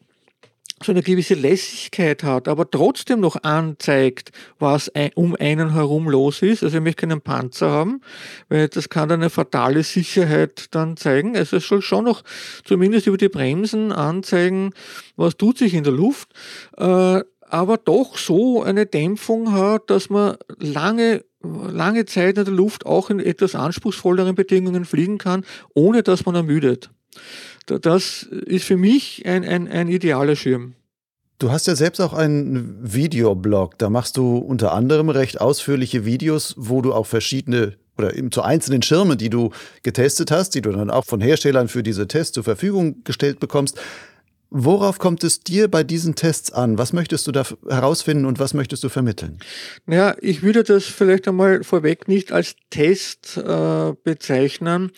so eine gewisse Lässigkeit hat, aber trotzdem noch anzeigt, was um einen herum los ist. Also ich möchte keinen Panzer haben, weil das kann dann eine fatale Sicherheit dann zeigen. Also es soll schon noch zumindest über die Bremsen anzeigen, was tut sich in der Luft, äh, aber doch so eine Dämpfung hat, dass man lange lange Zeit in der Luft auch in etwas anspruchsvolleren Bedingungen fliegen kann, ohne dass man ermüdet. Das ist für mich ein, ein, ein idealer Schirm. Du hast ja selbst auch einen Videoblog. Da machst du unter anderem recht ausführliche Videos, wo du auch verschiedene oder eben zu einzelnen Schirmen, die du getestet hast, die du dann auch von Herstellern für diese Tests zur Verfügung gestellt bekommst, Worauf kommt es dir bei diesen Tests an? Was möchtest du da herausfinden und was möchtest du vermitteln? Naja, ich würde das vielleicht einmal vorweg nicht als Test äh, bezeichnen,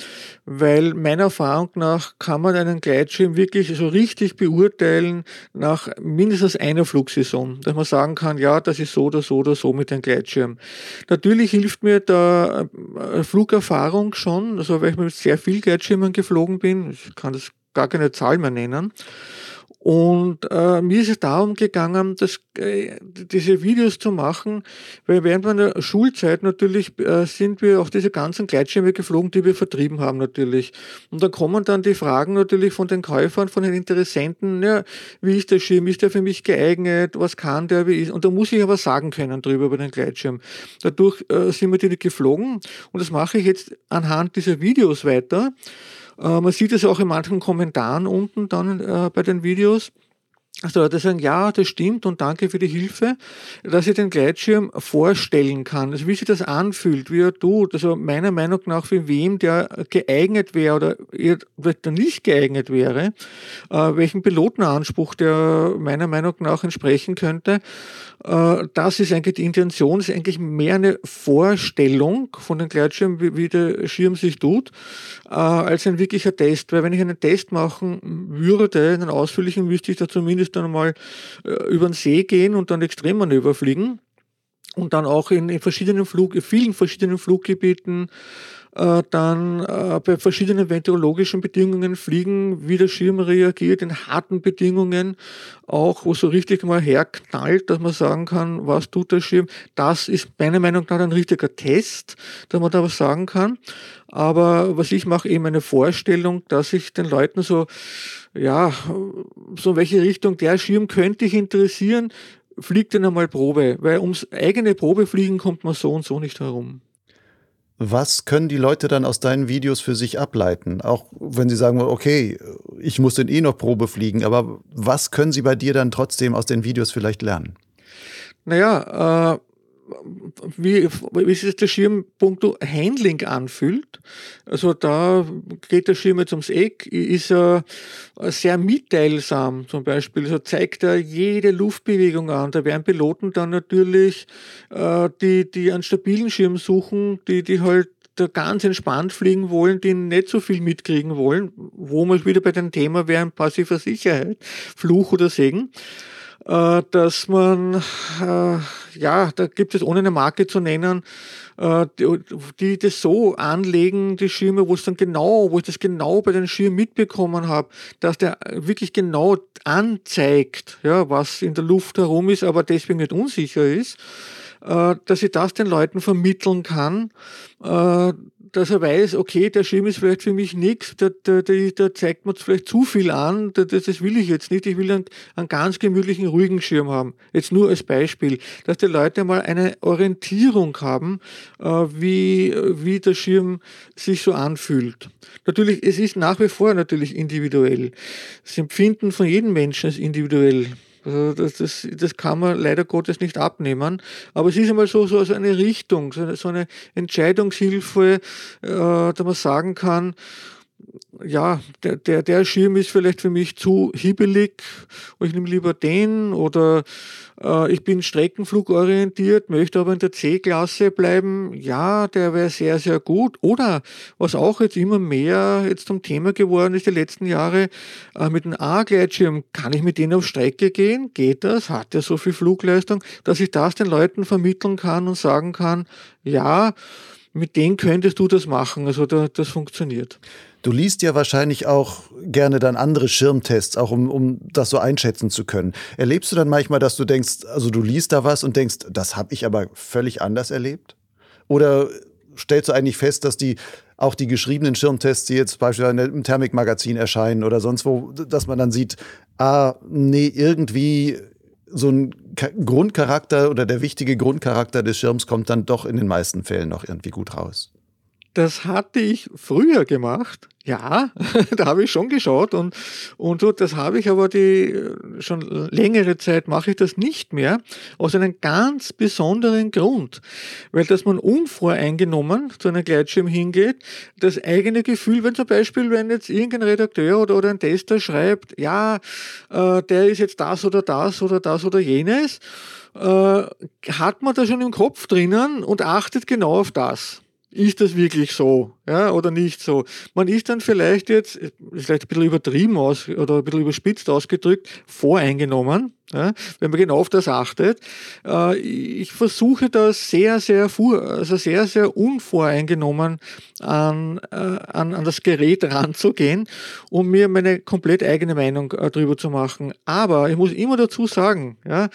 weil meiner Erfahrung nach kann man einen Gleitschirm wirklich so richtig beurteilen nach mindestens einer Flugsaison, dass man sagen kann, ja, das ist so oder so oder so mit dem Gleitschirm. Natürlich hilft mir da äh, Flugerfahrung schon, also weil ich mit sehr viel Gleitschirmen geflogen bin. Ich kann das gar keine Zahl mehr nennen. Und äh, mir ist es darum gegangen, das, äh, diese Videos zu machen, weil während meiner Schulzeit natürlich äh, sind wir auf diese ganzen Gleitschirme geflogen, die wir vertrieben haben natürlich. Und da kommen dann die Fragen natürlich von den Käufern, von den Interessenten, ja, wie ist der Schirm, ist der für mich geeignet, was kann der, wie ist. Und da muss ich aber sagen können drüber über den Gleitschirm. Dadurch äh, sind wir die geflogen und das mache ich jetzt anhand dieser Videos weiter. Äh, man sieht es auch in manchen Kommentaren unten dann äh, bei den Videos. Also Leute sagen, ja, das stimmt und danke für die Hilfe, dass ich den Gleitschirm vorstellen kann. Also wie sich das anfühlt, wie er tut. Also meiner Meinung nach, für wem der geeignet wäre oder der nicht geeignet wäre, äh, welchen Pilotenanspruch der meiner Meinung nach entsprechen könnte. Äh, das ist eigentlich die Intention, ist eigentlich mehr eine Vorstellung von den Gleitschirmen, wie, wie der Schirm sich tut, äh, als ein wirklicher Test. Weil wenn ich einen Test machen würde, einen ausführlichen, müsste ich da zumindest dann mal äh, über den See gehen und dann Extremmanöver fliegen und dann auch in, in verschiedenen Flug, vielen verschiedenen Fluggebieten äh, dann äh, bei verschiedenen meteorologischen Bedingungen fliegen, wie der Schirm reagiert, in harten Bedingungen, auch wo so richtig mal herknallt, dass man sagen kann, was tut der Schirm. Das ist meiner Meinung nach ein richtiger Test, dass man da was sagen kann. Aber was ich mache, eben eine Vorstellung, dass ich den Leuten so, ja, so in welche Richtung der Schirm könnte ich interessieren, fliegt den einmal Probe, weil ums eigene Probefliegen kommt man so und so nicht herum. Was können die Leute dann aus deinen Videos für sich ableiten? Auch wenn sie sagen, okay, ich muss den eh noch Probe fliegen, aber was können sie bei dir dann trotzdem aus den Videos vielleicht lernen? Naja, äh, wie, wie sich der Schirm punkto Handling anfühlt. Also da geht der Schirm jetzt ums Eck, ist er sehr mitteilsam zum Beispiel. So zeigt er jede Luftbewegung an. Da werden Piloten dann natürlich, äh, die, die einen stabilen Schirm suchen, die, die halt da ganz entspannt fliegen wollen, die nicht so viel mitkriegen wollen, wo wir wieder bei dem Thema wären, passiver Sicherheit, Fluch oder Segen. Äh, dass man, äh, ja, da gibt es ohne eine Marke zu nennen, äh, die, das so anlegen, die Schirme, wo es dann genau, wo ich das genau bei den Schirmen mitbekommen habe, dass der wirklich genau anzeigt, ja, was in der Luft herum ist, aber deswegen nicht unsicher ist, dass ich das den Leuten vermitteln kann, dass er weiß, okay, der Schirm ist vielleicht für mich nichts, da, da, da, zeigt man vielleicht zu viel an, da, das will ich jetzt nicht, ich will einen, einen ganz gemütlichen, ruhigen Schirm haben. Jetzt nur als Beispiel, dass die Leute mal eine Orientierung haben, äh, wie, wie der Schirm sich so anfühlt. Natürlich, es ist nach wie vor natürlich individuell. Das Empfinden von jedem Menschen ist individuell. Also das, das, das kann man leider Gottes nicht abnehmen. Aber es ist einmal so, so eine Richtung, so eine, Entscheidungshilfe, äh, da man sagen kann, ja, der, der, der Schirm ist vielleicht für mich zu hibbelig, ich nehme lieber den oder äh, ich bin streckenflugorientiert, möchte aber in der C-Klasse bleiben. Ja, der wäre sehr, sehr gut. Oder was auch jetzt immer mehr jetzt zum Thema geworden ist die letzten Jahre, äh, mit dem A-Gleitschirm, kann ich mit denen auf Strecke gehen? Geht das? Hat er so viel Flugleistung, dass ich das den Leuten vermitteln kann und sagen kann, ja, mit denen könntest du das machen. Also da, das funktioniert. Du liest ja wahrscheinlich auch gerne dann andere Schirmtests, auch um, um das so einschätzen zu können. Erlebst du dann manchmal, dass du denkst, also du liest da was und denkst, das habe ich aber völlig anders erlebt? Oder stellst du eigentlich fest, dass die auch die geschriebenen Schirmtests, die jetzt beispielsweise im Thermikmagazin erscheinen oder sonst wo, dass man dann sieht, ah, nee, irgendwie so ein Grundcharakter oder der wichtige Grundcharakter des Schirms kommt dann doch in den meisten Fällen noch irgendwie gut raus. Das hatte ich früher gemacht. Ja, da habe ich schon geschaut und, und so, das habe ich aber die, schon längere Zeit mache ich das nicht mehr, aus einem ganz besonderen Grund. Weil, dass man unvoreingenommen zu einem Gleitschirm hingeht, das eigene Gefühl, wenn zum Beispiel, wenn jetzt irgendein Redakteur oder, oder ein Tester schreibt, ja, äh, der ist jetzt das oder das oder das oder jenes, äh, hat man da schon im Kopf drinnen und achtet genau auf das ist das wirklich so ja, oder nicht so. Man ist dann vielleicht jetzt, vielleicht ein bisschen übertrieben aus oder ein bisschen überspitzt ausgedrückt, voreingenommen, ja, wenn man genau auf das achtet. Äh, ich versuche da sehr, sehr, also sehr, sehr unvoreingenommen an, äh, an, an das Gerät ranzugehen, um mir meine komplett eigene Meinung äh, drüber zu machen. Aber ich muss immer dazu sagen, ja,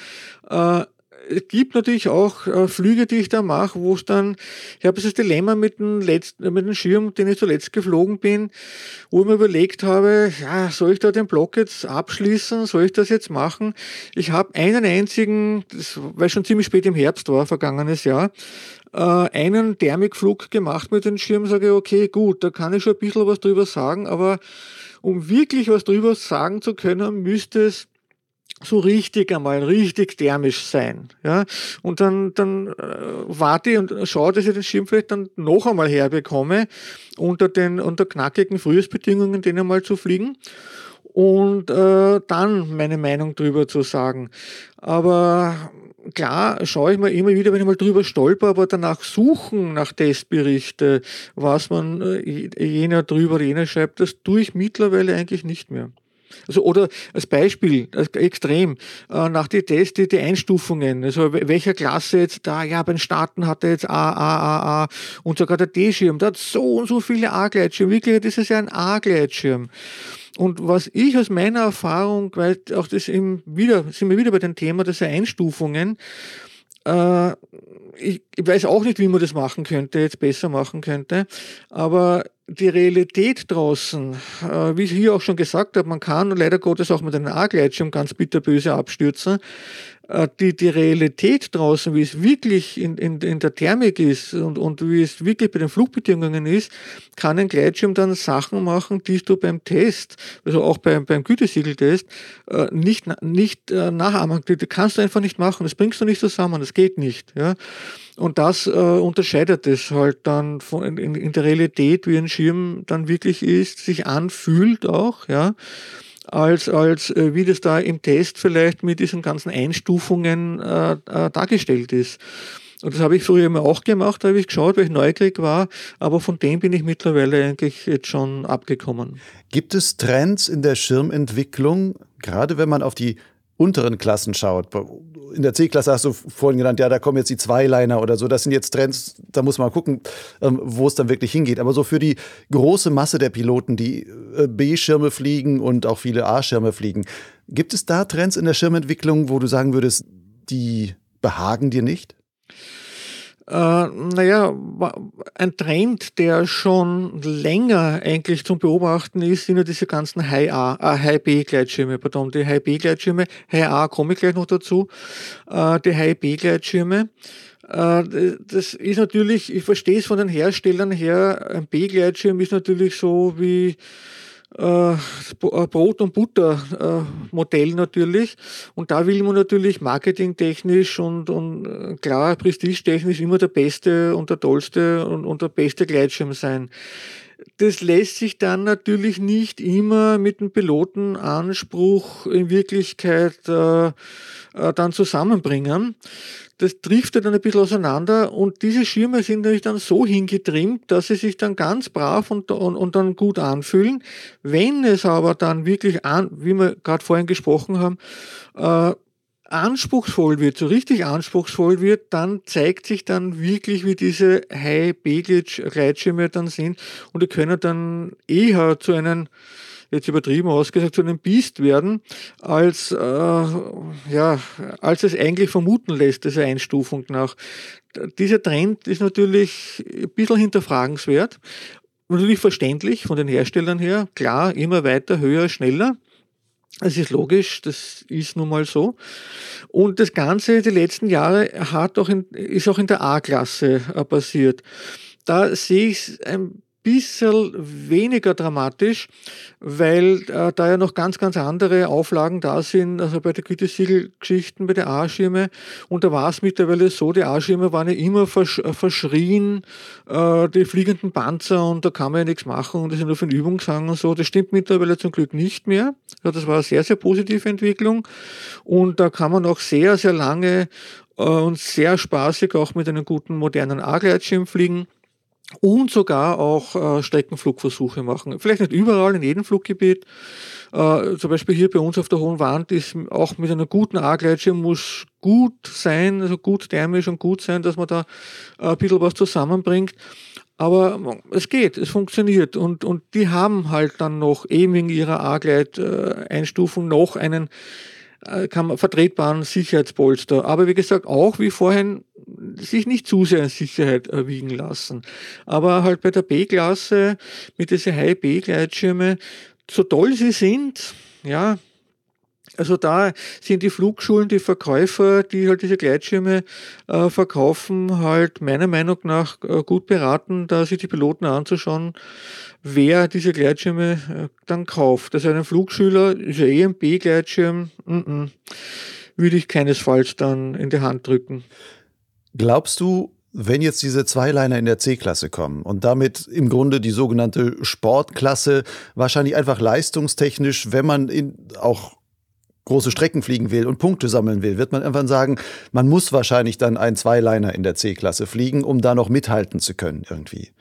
es gibt natürlich auch äh, Flüge, die ich da mache, wo es dann, ich habe das Dilemma mit dem, letzten, mit dem Schirm, den ich zuletzt geflogen bin, wo ich mir überlegt habe, ja, soll ich da den Block jetzt abschließen, soll ich das jetzt machen? Ich habe einen einzigen, das, weil schon ziemlich spät im Herbst war, vergangenes Jahr, äh, einen Thermikflug gemacht mit dem Schirm, sage ich, okay, gut, da kann ich schon ein bisschen was drüber sagen, aber um wirklich was drüber sagen zu können, müsste es so richtig einmal, richtig thermisch sein. Ja? Und dann, dann äh, warte ich und schaue, dass ich den Schirm vielleicht dann noch einmal herbekomme, unter den unter knackigen Frühjahrsbedingungen den einmal zu fliegen und äh, dann meine Meinung drüber zu sagen. Aber klar schaue ich mir immer wieder, wenn ich mal drüber stolper, aber danach suchen nach Testberichte, was man äh, jener drüber, jener schreibt, das tue ich mittlerweile eigentlich nicht mehr. Also, oder als Beispiel, als extrem, äh, nach die Tests, die, Einstufungen, also welcher Klasse jetzt da, ja, bei den Staaten hat er jetzt A, A, A, A und sogar der D-Schirm, der hat so und so viele A-Gleitschirme, wirklich, das ist ja ein A-Gleitschirm. Und was ich aus meiner Erfahrung, weil auch das eben wieder, sind wir wieder bei dem Thema dieser Einstufungen, äh, ich, ich weiß auch nicht, wie man das machen könnte, jetzt besser machen könnte, aber die Realität draußen, äh, wie ich hier auch schon gesagt habe, man kann leider Gottes auch mit einem A-Gleitschirm ganz bitterböse abstürzen. Äh, die, die Realität draußen, wie es wirklich in, in, in der Thermik ist und, und wie es wirklich bei den Flugbedingungen ist, kann ein Gleitschirm dann Sachen machen, die du beim Test, also auch beim, beim Gütesiegeltest, äh, nicht, nicht äh, nachahmen. Die kannst du einfach nicht machen. Das bringst du nicht zusammen. Das geht nicht. Ja. Und das äh, unterscheidet es halt dann von, in, in der Realität, wie ein Schirm dann wirklich ist, sich anfühlt auch, ja als, als äh, wie das da im Test vielleicht mit diesen ganzen Einstufungen äh, äh, dargestellt ist. Und das habe ich früher immer auch gemacht, da habe ich geschaut, weil ich neugierig war, aber von dem bin ich mittlerweile eigentlich jetzt schon abgekommen. Gibt es Trends in der Schirmentwicklung, gerade wenn man auf die unteren Klassen schaut? In der C-Klasse hast du vorhin genannt, ja, da kommen jetzt die Zweiliner oder so. Das sind jetzt Trends, da muss man gucken, ähm, wo es dann wirklich hingeht. Aber so für die große Masse der Piloten, die äh, B-Schirme fliegen und auch viele A-Schirme fliegen, gibt es da Trends in der Schirmentwicklung, wo du sagen würdest, die behagen dir nicht? Äh, naja, ein Trend, der schon länger eigentlich zum Beobachten ist, sind ja diese ganzen High-A, äh, High-B-Gleitschirme, pardon, die High-B-Gleitschirme, High-A komme ich gleich noch dazu, äh, die High-B-Gleitschirme. Äh, das ist natürlich, ich verstehe es von den Herstellern her, ein B-Gleitschirm ist natürlich so wie äh, äh, Brot- und Butter-Modell natürlich. Und da will man natürlich marketingtechnisch und, und äh, klar prestigetechnisch immer der beste und der tollste und, und der beste Gleitschirm sein. Das lässt sich dann natürlich nicht immer mit dem Pilotenanspruch in Wirklichkeit äh, äh, dann zusammenbringen das driftet dann ein bisschen auseinander und diese Schirme sind natürlich dann so hingetrimmt, dass sie sich dann ganz brav und, und, und dann gut anfühlen. Wenn es aber dann wirklich an, wie wir gerade vorhin gesprochen haben, äh, anspruchsvoll wird, so richtig anspruchsvoll wird, dann zeigt sich dann wirklich, wie diese High-Beglitch-Gleitschirme dann sind und die können dann eher zu einem jetzt übertrieben ausgesagt, zu einem Biest werden, als, äh, ja, als es eigentlich vermuten lässt, diese Einstufung nach. Dieser Trend ist natürlich ein bisschen hinterfragenswert. Natürlich verständlich von den Herstellern her. Klar, immer weiter, höher, schneller. Das ist logisch, das ist nun mal so. Und das Ganze die letzten Jahre hat auch in, ist auch in der A-Klasse äh, passiert. Da sehe ich es ein bisschen weniger dramatisch, weil äh, da ja noch ganz, ganz andere Auflagen da sind, also bei der Gütesiegelgeschichten, bei der A-Schirme. Und da war es mittlerweile so, die A-Schirme waren ja immer versch äh, verschrien, äh, die fliegenden Panzer und da kann man ja nichts machen und das ist nur für eine Übungshang und so. Das stimmt mittlerweile zum Glück nicht mehr. Ja, das war eine sehr, sehr positive Entwicklung und da kann man auch sehr, sehr lange äh, und sehr spaßig auch mit einem guten modernen A-Gleitschirm fliegen und sogar auch äh, Streckenflugversuche machen. Vielleicht nicht überall, in jedem Fluggebiet. Äh, zum Beispiel hier bei uns auf der Hohen Wand ist auch mit einer guten A-Gleitschirm muss gut sein, also gut thermisch und gut sein, dass man da äh, ein bisschen was zusammenbringt. Aber es geht, es funktioniert und, und die haben halt dann noch eben wegen ihrer A-Gleit-Einstufung noch einen äh, kann man, vertretbaren Sicherheitspolster. Aber wie gesagt, auch wie vorhin sich nicht zu sehr in Sicherheit erwiegen lassen. Aber halt bei der B-Klasse mit diesen High-B-Gleitschirme, so toll sie sind, ja, also da sind die Flugschulen, die Verkäufer, die halt diese Gleitschirme äh, verkaufen, halt meiner Meinung nach äh, gut beraten, da sich die Piloten anzuschauen, wer diese Gleitschirme äh, dann kauft. Also ein Flugschüler ist ja eh würde ich keinesfalls dann in die Hand drücken. Glaubst du, wenn jetzt diese Zweiliner in der C-Klasse kommen und damit im Grunde die sogenannte Sportklasse wahrscheinlich einfach leistungstechnisch, wenn man in auch große Strecken fliegen will und Punkte sammeln will, wird man irgendwann sagen, man muss wahrscheinlich dann einen Zweiliner in der C-Klasse fliegen, um da noch mithalten zu können irgendwie.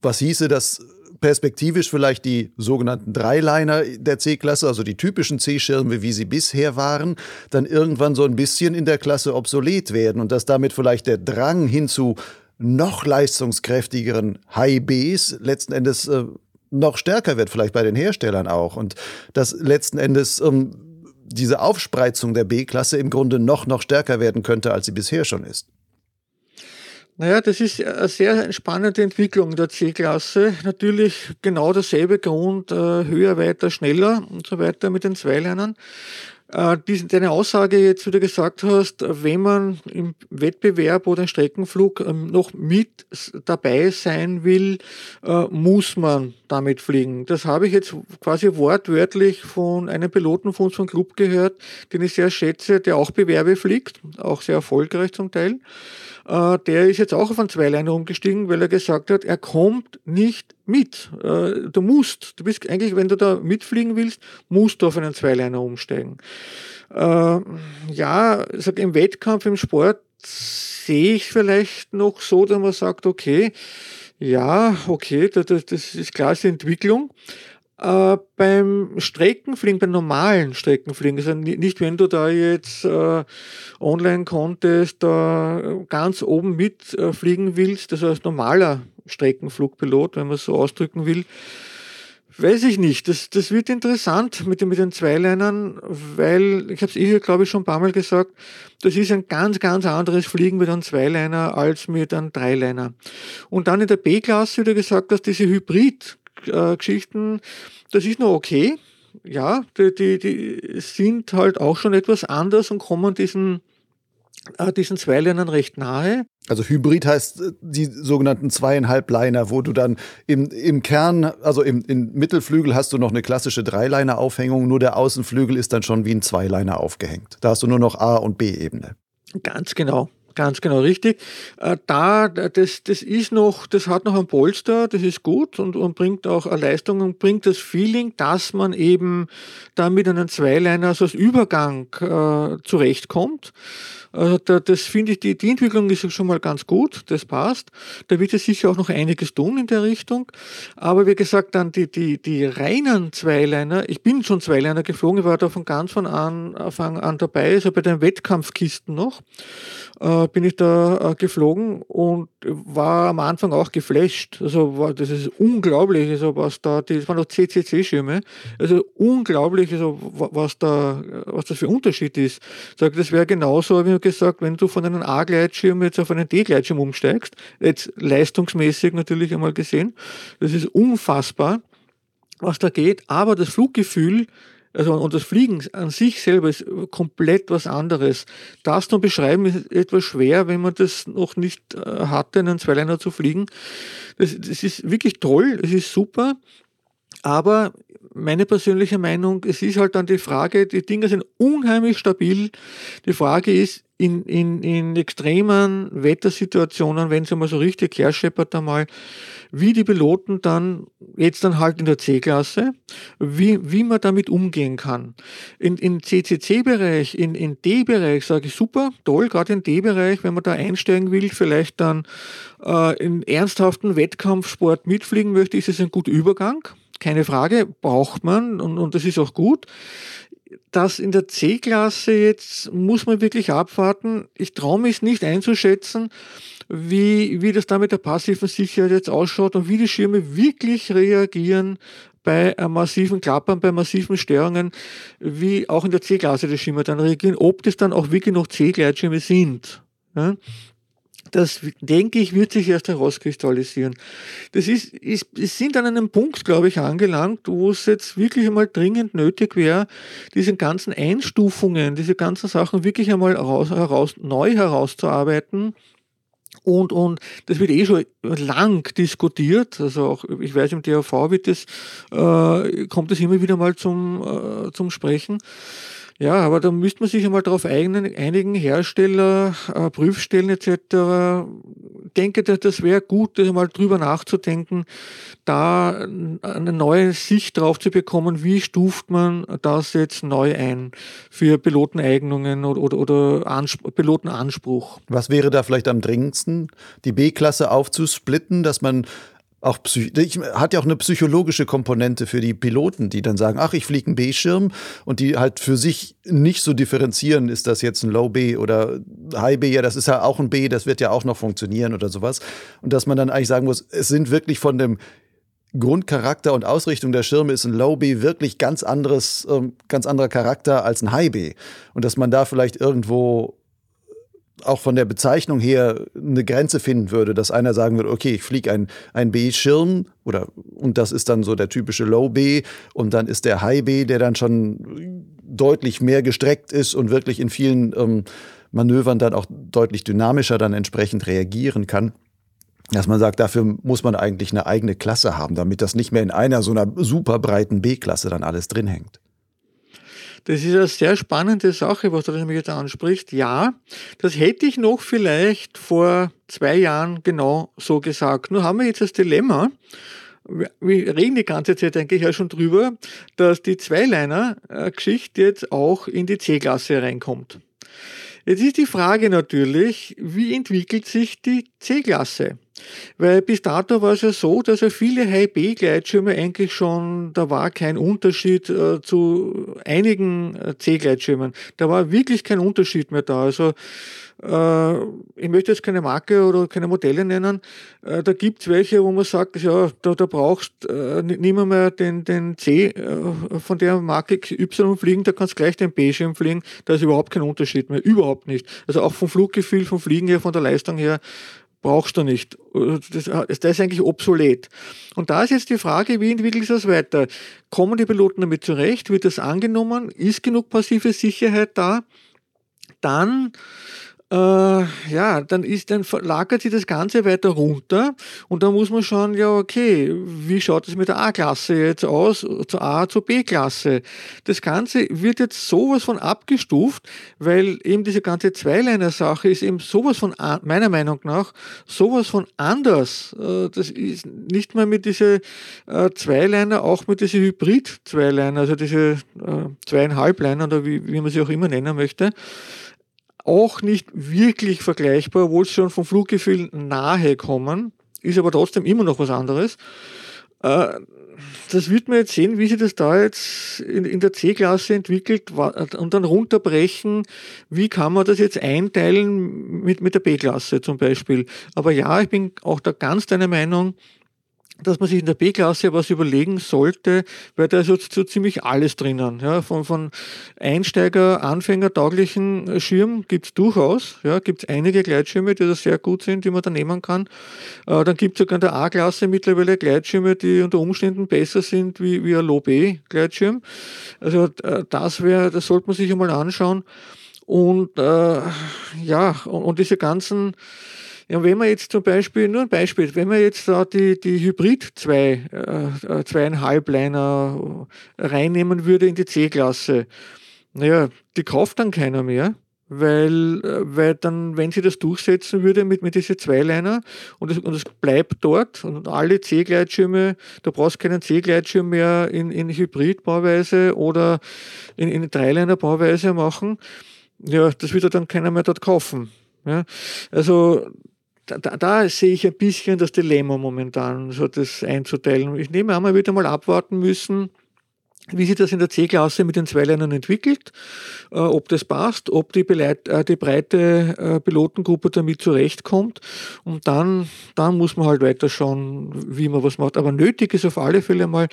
Was hieße das perspektivisch vielleicht die sogenannten Dreiliner der C-Klasse, also die typischen C-Schirme, wie sie bisher waren, dann irgendwann so ein bisschen in der Klasse obsolet werden und dass damit vielleicht der Drang hin zu noch leistungskräftigeren High-Bs letzten Endes äh, noch stärker wird, vielleicht bei den Herstellern auch. Und dass letzten Endes ähm, diese Aufspreizung der B-Klasse im Grunde noch, noch stärker werden könnte, als sie bisher schon ist. Naja, das ist eine sehr spannende Entwicklung der C-Klasse. Natürlich genau derselbe Grund, äh, höher, weiter, schneller und so weiter mit den Zweilinern. Äh, deine Aussage jetzt, wie du gesagt hast, wenn man im Wettbewerb oder im Streckenflug ähm, noch mit dabei sein will, äh, muss man damit fliegen. Das habe ich jetzt quasi wortwörtlich von einem Piloten von unserem Club gehört, den ich sehr schätze, der auch Bewerbe fliegt, auch sehr erfolgreich zum Teil. Äh, der ist jetzt auch auf einen Zweiliner umgestiegen, weil er gesagt hat, er kommt nicht mit. Äh, du musst, du bist eigentlich, wenn du da mitfliegen willst, musst du auf einen Zweiliner umsteigen. Äh, ja, sag, im Wettkampf, im Sport sehe ich vielleicht noch so, dass man sagt, okay, ja, okay, das, das ist klar, ist die Entwicklung. Äh, beim Streckenfliegen, beim normalen Streckenfliegen, also nicht wenn du da jetzt äh, online konntest, da ganz oben mitfliegen äh, willst, also als normaler Streckenflugpilot, wenn man es so ausdrücken will, weiß ich nicht. Das, das wird interessant mit den, mit den Zweilinern, weil, ich habe es eh, glaube ich, schon ein paar Mal gesagt, das ist ein ganz, ganz anderes Fliegen mit einem Zweiliner als mit einem Dreiliner. Und dann in der B-Klasse, wie du gesagt hast, diese Hybrid- äh, Geschichten, das ist noch okay. Ja, die, die, die sind halt auch schon etwas anders und kommen diesen, äh, diesen Zweilinern recht nahe. Also Hybrid heißt äh, die sogenannten zweieinhalb Liner, wo du dann im, im Kern, also im, im Mittelflügel hast du noch eine klassische Dreiliner-Aufhängung, nur der Außenflügel ist dann schon wie ein Zweiliner aufgehängt. Da hast du nur noch A- und B-Ebene. Ganz genau. Ganz genau richtig. Äh, da, das, das ist noch, das hat noch ein Polster, das ist gut und, und bringt auch eine Leistung und bringt das Feeling, dass man eben da mit einem Zweiliner so als Übergang äh, zurechtkommt. Also da, das finde ich, die, die Entwicklung ist schon mal ganz gut, das passt. Da wird es sicher auch noch einiges tun in der Richtung. Aber wie gesagt, dann die, die, die reinen Zweiliner, ich bin schon Zweiliner geflogen, ich war da von ganz von Anfang an dabei, also bei den Wettkampfkisten noch, äh, bin ich da äh, geflogen und war am Anfang auch geflasht. Also das ist unglaublich, also was da, das waren noch CCC-Schirme, also unglaublich, also was da, was das für Unterschied ist. Sag, das wäre genauso, wie gesagt, wenn du von einem A-Gleitschirm jetzt auf einen D-Gleitschirm umsteigst, jetzt leistungsmäßig natürlich einmal gesehen, das ist unfassbar, was da geht, aber das Fluggefühl, also, und das Fliegen an sich selber ist komplett was anderes. Das zu beschreiben ist etwas schwer, wenn man das noch nicht äh, hatte, einen Zweiliner zu fliegen. Das, das ist wirklich toll, es ist super. Aber meine persönliche Meinung, es ist halt dann die Frage, die Dinge sind unheimlich stabil. Die Frage ist, in, in, in extremen Wettersituationen, wenn es einmal so richtig herscheppert einmal, wie die Piloten dann, jetzt dann halt in der C-Klasse, wie, wie man damit umgehen kann. In, in CCC-Bereich, in, in D-Bereich sage ich super, toll, gerade in D-Bereich, wenn man da einsteigen will, vielleicht dann äh, in ernsthaften Wettkampfsport mitfliegen möchte, ist es ein guter Übergang keine Frage, braucht man und, und das ist auch gut. Das in der C-Klasse jetzt muss man wirklich abwarten. Ich traue mich nicht einzuschätzen, wie, wie das da mit der passiven Sicherheit jetzt ausschaut und wie die Schirme wirklich reagieren bei massiven Klappern, bei massiven Störungen, wie auch in der C-Klasse die Schirme dann reagieren, ob das dann auch wirklich noch C-Gleitschirme sind. Ja? Das denke ich, wird sich erst herauskristallisieren. Das ist, ist, es sind an einem Punkt, glaube ich, angelangt, wo es jetzt wirklich einmal dringend nötig wäre, diese ganzen Einstufungen, diese ganzen Sachen wirklich einmal heraus, heraus, neu herauszuarbeiten. Und, und das wird eh schon lang diskutiert. Also auch, ich weiß, im DAV wird das, äh, kommt das immer wieder mal zum, äh, zum Sprechen. Ja, aber da müsste man sich einmal darauf einigen, Hersteller, äh, Prüfstellen etc. Ich denke, das wäre gut, einmal drüber nachzudenken, da eine neue Sicht drauf zu bekommen, wie stuft man das jetzt neu ein für Piloteneignungen oder, oder, oder Anspruch, Pilotenanspruch. Was wäre da vielleicht am dringendsten? Die B-Klasse aufzusplitten, dass man auch hat ja auch eine psychologische Komponente für die Piloten, die dann sagen, ach, ich fliege einen B-Schirm und die halt für sich nicht so differenzieren, ist das jetzt ein Low B oder High B, ja, das ist ja auch ein B, das wird ja auch noch funktionieren oder sowas. Und dass man dann eigentlich sagen muss, es sind wirklich von dem Grundcharakter und Ausrichtung der Schirme ist ein Low B wirklich ganz anderes, ähm, ganz anderer Charakter als ein High B. Und dass man da vielleicht irgendwo auch von der Bezeichnung her eine Grenze finden würde, dass einer sagen würde, okay, ich fliege ein, ein B-Schirm oder und das ist dann so der typische Low B und dann ist der High B, der dann schon deutlich mehr gestreckt ist und wirklich in vielen ähm, Manövern dann auch deutlich dynamischer dann entsprechend reagieren kann dass man sagt, dafür muss man eigentlich eine eigene Klasse haben, damit das nicht mehr in einer so einer super breiten B-Klasse dann alles drin hängt. Das ist eine sehr spannende Sache, was du nämlich jetzt ansprichst. Ja, das hätte ich noch vielleicht vor zwei Jahren genau so gesagt. Nur haben wir jetzt das Dilemma, wir reden die ganze Zeit eigentlich ja schon drüber, dass die Zweiliner-Geschichte jetzt auch in die C-Klasse reinkommt. Jetzt ist die Frage natürlich, wie entwickelt sich die C-Klasse? Weil bis dato war es ja so, dass ja viele High-B-Gleitschirme eigentlich schon, da war kein Unterschied äh, zu einigen äh, C-Gleitschirmen. Da war wirklich kein Unterschied mehr da. Also äh, ich möchte jetzt keine Marke oder keine Modelle nennen. Äh, da gibt's welche, wo man sagt, ja, da, da brauchst äh, niemand mehr den, den C äh, von der Marke Y fliegen, da kannst gleich den B-Schirm fliegen. Da ist überhaupt kein Unterschied mehr. Überhaupt nicht. Also auch vom Fluggefühl, vom Fliegen her, von der Leistung her, brauchst du nicht. Das, ist eigentlich obsolet. Und da ist jetzt die Frage, wie entwickelt sich das weiter? Kommen die Piloten damit zurecht? Wird das angenommen? Ist genug passive Sicherheit da? Dann äh, ja, dann ist, dann verlagert sich das Ganze weiter runter und dann muss man schauen, ja, okay, wie schaut es mit der A-Klasse jetzt aus, zur A, zur B-Klasse? Das Ganze wird jetzt sowas von abgestuft, weil eben diese ganze Zweiliner-Sache ist eben sowas von, meiner Meinung nach, sowas von anders. Äh, das ist nicht mehr mit diese äh, Zweiliner, auch mit diese Hybrid-Zweiliner, also diese äh, zweieinhalb-Liner oder wie, wie man sie auch immer nennen möchte auch nicht wirklich vergleichbar, obwohl sie schon vom Fluggefühl nahe kommen, ist aber trotzdem immer noch was anderes. Äh, das wird man jetzt sehen, wie sich das da jetzt in, der C-Klasse entwickelt und dann runterbrechen, wie kann man das jetzt einteilen mit, mit der B-Klasse zum Beispiel. Aber ja, ich bin auch da ganz deiner Meinung, dass man sich in der B-Klasse was überlegen sollte, weil da ist so, so ziemlich alles drinnen. Ja, von, von Einsteiger, Anfänger tauglichen Schirm gibt's durchaus. Ja, gibt's einige Gleitschirme, die da sehr gut sind, die man da nehmen kann. Äh, dann gibt's sogar in der A-Klasse mittlerweile Gleitschirme, die unter Umständen besser sind wie, wie ein Low-B-Gleitschirm. Also äh, das wäre, das sollte man sich einmal anschauen. Und äh, ja, und, und diese ganzen ja, wenn man jetzt zum Beispiel, nur ein Beispiel, wenn man jetzt da die, die Hybrid 2, äh, zweieinhalb Liner reinnehmen würde in die C-Klasse, naja, die kauft dann keiner mehr weil, äh, weil dann, wenn sie das durchsetzen würde mit, mit diese Zweiliner und es, und es bleibt dort und alle C-Gleitschirme, da brauchst du keinen C-Gleitschirm mehr in, in Hybrid-Bauweise oder in, in Dreiliner-Bauweise machen, ja, das wird dann keiner mehr dort kaufen. Ja, also da, da, sehe ich ein bisschen das Dilemma momentan, so das einzuteilen. Ich nehme an, man wird einmal abwarten müssen, wie sich das in der C-Klasse mit den Zweilinern entwickelt, äh, ob das passt, ob die, Beleit äh, die breite äh, Pilotengruppe damit zurechtkommt. Und dann, dann muss man halt weiter schauen, wie man was macht. Aber nötig ist auf alle Fälle mal,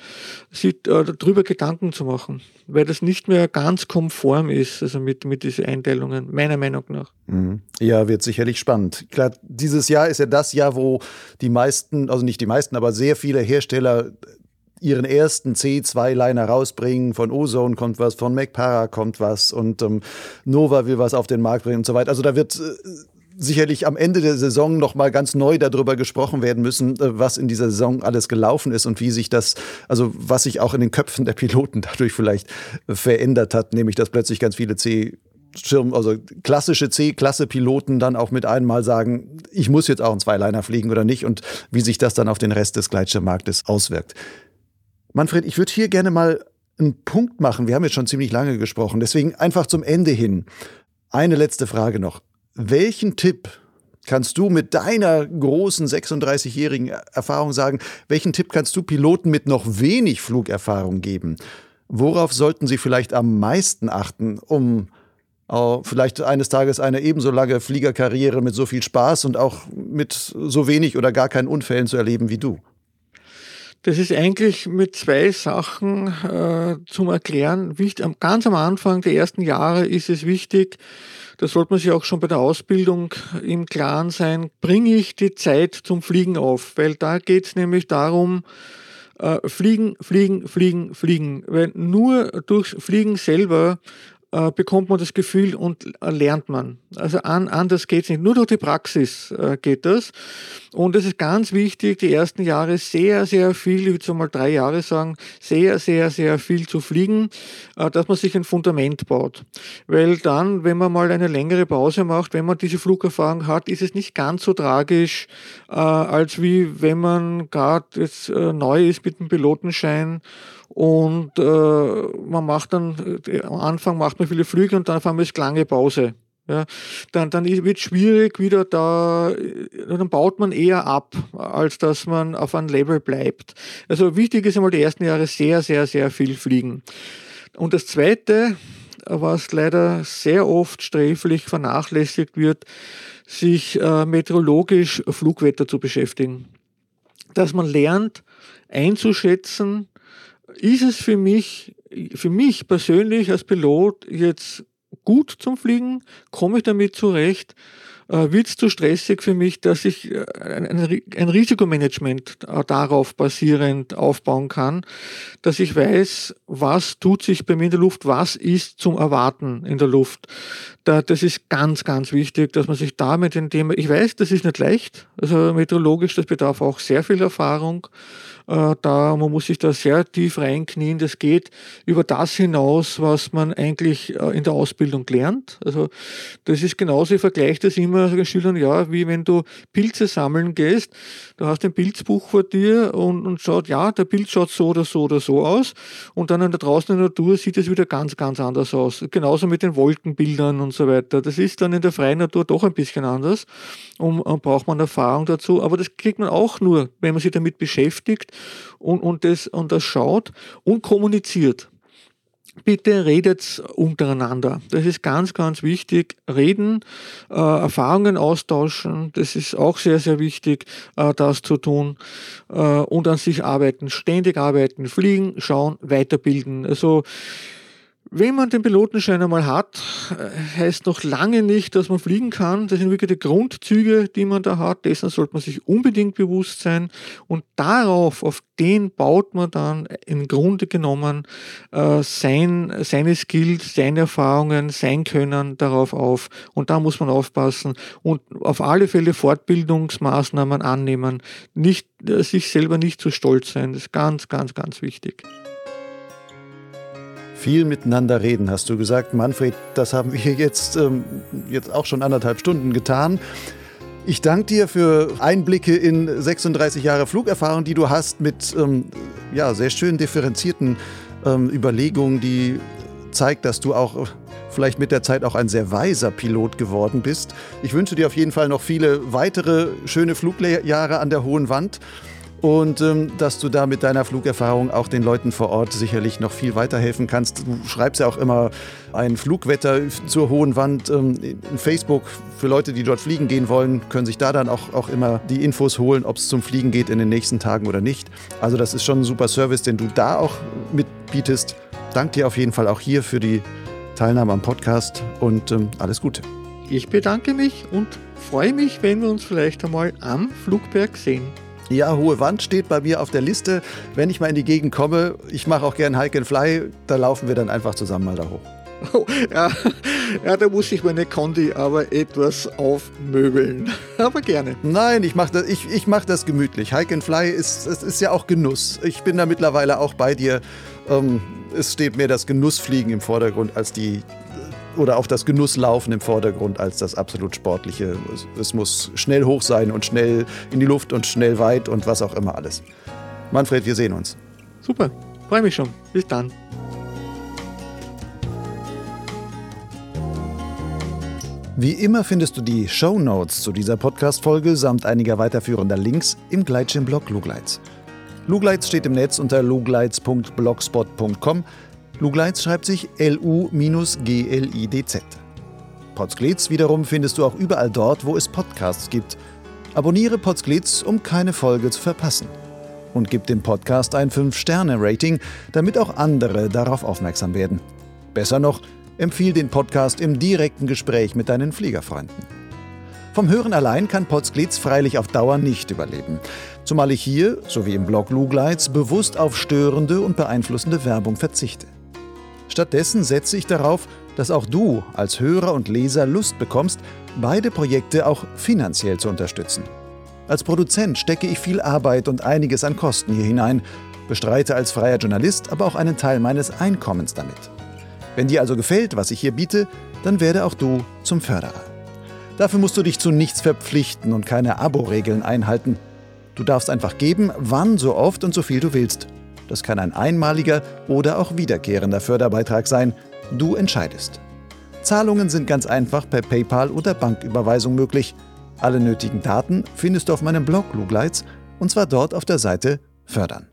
sich äh, darüber Gedanken zu machen, weil das nicht mehr ganz konform ist, also mit, mit diesen Einteilungen, meiner Meinung nach. Mhm. Ja, wird sicherlich spannend. Klar, dieses Jahr ist ja das Jahr, wo die meisten, also nicht die meisten, aber sehr viele Hersteller ihren ersten C2-Liner rausbringen. Von Ozone kommt was, von MacPara kommt was und ähm, Nova will was auf den Markt bringen und so weiter. Also da wird äh, sicherlich am Ende der Saison noch mal ganz neu darüber gesprochen werden müssen, äh, was in dieser Saison alles gelaufen ist und wie sich das, also was sich auch in den Köpfen der Piloten dadurch vielleicht verändert hat, nämlich dass plötzlich ganz viele C Schirm, also klassische C-Klasse-Piloten dann auch mit einmal sagen, ich muss jetzt auch einen Zweiliner fliegen oder nicht und wie sich das dann auf den Rest des Gleitschirmmarktes auswirkt. Manfred, ich würde hier gerne mal einen Punkt machen. Wir haben jetzt schon ziemlich lange gesprochen, deswegen einfach zum Ende hin. Eine letzte Frage noch. Welchen Tipp kannst du mit deiner großen 36-jährigen Erfahrung sagen, welchen Tipp kannst du Piloten mit noch wenig Flugerfahrung geben? Worauf sollten sie vielleicht am meisten achten, um auch vielleicht eines Tages eine ebenso lange Fliegerkarriere mit so viel Spaß und auch mit so wenig oder gar keinen Unfällen zu erleben wie du? Das ist eigentlich mit zwei Sachen äh, zum Erklären. Ganz am Anfang der ersten Jahre ist es wichtig, da sollte man sich auch schon bei der Ausbildung im Klaren sein, bringe ich die Zeit zum Fliegen auf, weil da geht es nämlich darum, Äh, fliegen, fliegen, fliegen, fliegen. Weil nur durch Fliegen selber äh, bekommt man das Gefühl und äh, lernt man. Also an, anders geht es nicht. Nur durch die Praxis äh, geht das. Und es ist ganz wichtig, die ersten Jahre sehr, sehr viel, ich würde so mal drei Jahre sagen, sehr, sehr, sehr viel zu fliegen, äh, dass man sich ein Fundament baut. Weil dann, wenn man mal eine längere Pause macht, wenn man diese Flugerfahrung hat, ist es nicht ganz so tragisch, äh, als wie wenn man gerade jetzt äh, neu ist mit dem Pilotenschein und äh, man macht dann, äh, am Anfang macht man viele Flüge und dann auf einmal ist lange Pause. Ja, dann, dann wird schwierig wieder da, äh, dann baut man eher ab, als dass man auf einem Level bleibt. Also wichtig ist einmal die ersten Jahre sehr, sehr, sehr viel fliegen. Und das zweite, was leider sehr oft sträflich vernachlässigt wird, sich äh, meteorologisch Flugwetter zu beschäftigen. Dass man lernt einzuschätzen, ist es für mich, für mich persönlich als Pilot jetzt gut zum Fliegen? Komme ich damit zurecht? Äh, Wird es zu stressig für mich, dass ich äh, ein, Risikomanagement darauf basierend aufbauen kann, dass ich weiß, was tut sich bei mir in der Luft, was ist zum Erwarten in der Luft. Da, das ist ganz, ganz wichtig, dass man sich damit in dem, ich weiß, das ist nicht leicht, also meteorologisch, das bedarf auch sehr viel Erfahrung. Äh, da, man muss sich da sehr tief reinknien. Das geht über das hinaus, was man eigentlich äh, in der Ausbildung lernt. Also das ist genauso, ich vergleiche das immer den Schülern, ja, wie wenn du Pilze sammeln gehst. Du hast ein Pilzbuch vor dir und, und schaut, ja, der Pilz schaut so oder so oder so aus. Und dann da draußen in der Natur sieht es wieder ganz, ganz anders aus. Genauso mit den Wolkenbildern und so weiter. Das ist dann in der freien Natur doch ein bisschen anders und, und braucht man Erfahrung dazu. Aber das kriegt man auch nur, wenn man sich damit beschäftigt und, und, das, und das schaut und kommuniziert. Bitte redet untereinander. Das ist ganz, ganz wichtig. Reden, äh, Erfahrungen austauschen, das ist auch sehr, sehr wichtig, äh, das zu tun. Äh, und an sich arbeiten, ständig arbeiten, fliegen, schauen, weiterbilden. Also wenn man den Pilotenschein einmal hat, äh, heißt noch lange nicht, dass man fliegen kann. Das sind wirklich die Grundzüge, die man da hat. Dessen sollte man sich unbedingt bewusst sein. Und darauf, auf den baut man dann im Grunde genommen äh, sein, seine Skills, seine Erfahrungen, sein Können darauf auf. Und da muss man aufpassen und auf alle Fälle Fortbildungsmaßnahmen annehmen. Nicht, äh, sich selber nicht zu stolz sein. Das ist ganz, ganz, ganz wichtig viel miteinander reden, hast du gesagt. Manfred, das haben wir jetzt, ähm, jetzt auch schon anderthalb Stunden getan. Ich danke dir für Einblicke in 36 Jahre Flugerfahrung, die du hast, mit ähm, ja, sehr schön differenzierten ähm, Überlegungen, die zeigt, dass du auch vielleicht mit der Zeit auch ein sehr weiser Pilot geworden bist. Ich wünsche dir auf jeden Fall noch viele weitere schöne Flugjahre an der hohen Wand und ähm, dass du da mit deiner Flugerfahrung auch den Leuten vor Ort sicherlich noch viel weiterhelfen kannst. Du schreibst ja auch immer ein Flugwetter zur hohen Wand ähm, in Facebook. Für Leute, die dort fliegen gehen wollen, können sich da dann auch, auch immer die Infos holen, ob es zum Fliegen geht in den nächsten Tagen oder nicht. Also das ist schon ein super Service, den du da auch mitbietest. Dank dir auf jeden Fall auch hier für die Teilnahme am Podcast und ähm, alles Gute. Ich bedanke mich und freue mich, wenn wir uns vielleicht einmal am Flugberg sehen. Ja, hohe Wand steht bei mir auf der Liste. Wenn ich mal in die Gegend komme, ich mache auch gern Hike and Fly, da laufen wir dann einfach zusammen mal da hoch. Oh, ja, ja, da muss ich meine Kondi aber etwas aufmöbeln. Aber gerne. Nein, ich mache das, ich, ich mach das gemütlich. Hike and Fly ist, es ist ja auch Genuss. Ich bin da mittlerweile auch bei dir. Ähm, es steht mehr das Genussfliegen im Vordergrund als die oder auch das Genusslaufen im Vordergrund als das absolut Sportliche. Es muss schnell hoch sein und schnell in die Luft und schnell weit und was auch immer alles. Manfred, wir sehen uns. Super, freue mich schon. Bis dann. Wie immer findest du die Show Notes zu dieser Podcast-Folge samt einiger weiterführender Links im Gleitschirmblog Lugleitz. Lugleitz steht im Netz unter lugleitz.blogspot.com Lugleitz schreibt sich L-U-G-L-I-D-Z. Potsglitz wiederum findest du auch überall dort, wo es Podcasts gibt. Abonniere Potsglitz, um keine Folge zu verpassen. Und gib dem Podcast ein 5-Sterne-Rating, damit auch andere darauf aufmerksam werden. Besser noch, empfiehl den Podcast im direkten Gespräch mit deinen Fliegerfreunden. Vom Hören allein kann Potsglitz freilich auf Dauer nicht überleben. Zumal ich hier, so wie im Blog Lugleitz, bewusst auf störende und beeinflussende Werbung verzichte. Stattdessen setze ich darauf, dass auch du als Hörer und Leser Lust bekommst, beide Projekte auch finanziell zu unterstützen. Als Produzent stecke ich viel Arbeit und einiges an Kosten hier hinein, bestreite als freier Journalist aber auch einen Teil meines Einkommens damit. Wenn dir also gefällt, was ich hier biete, dann werde auch du zum Förderer. Dafür musst du dich zu nichts verpflichten und keine Abo-Regeln einhalten. Du darfst einfach geben, wann, so oft und so viel du willst. Das kann ein einmaliger oder auch wiederkehrender Förderbeitrag sein. Du entscheidest. Zahlungen sind ganz einfach per PayPal oder Banküberweisung möglich. Alle nötigen Daten findest du auf meinem Blog Lugleitz und zwar dort auf der Seite Fördern.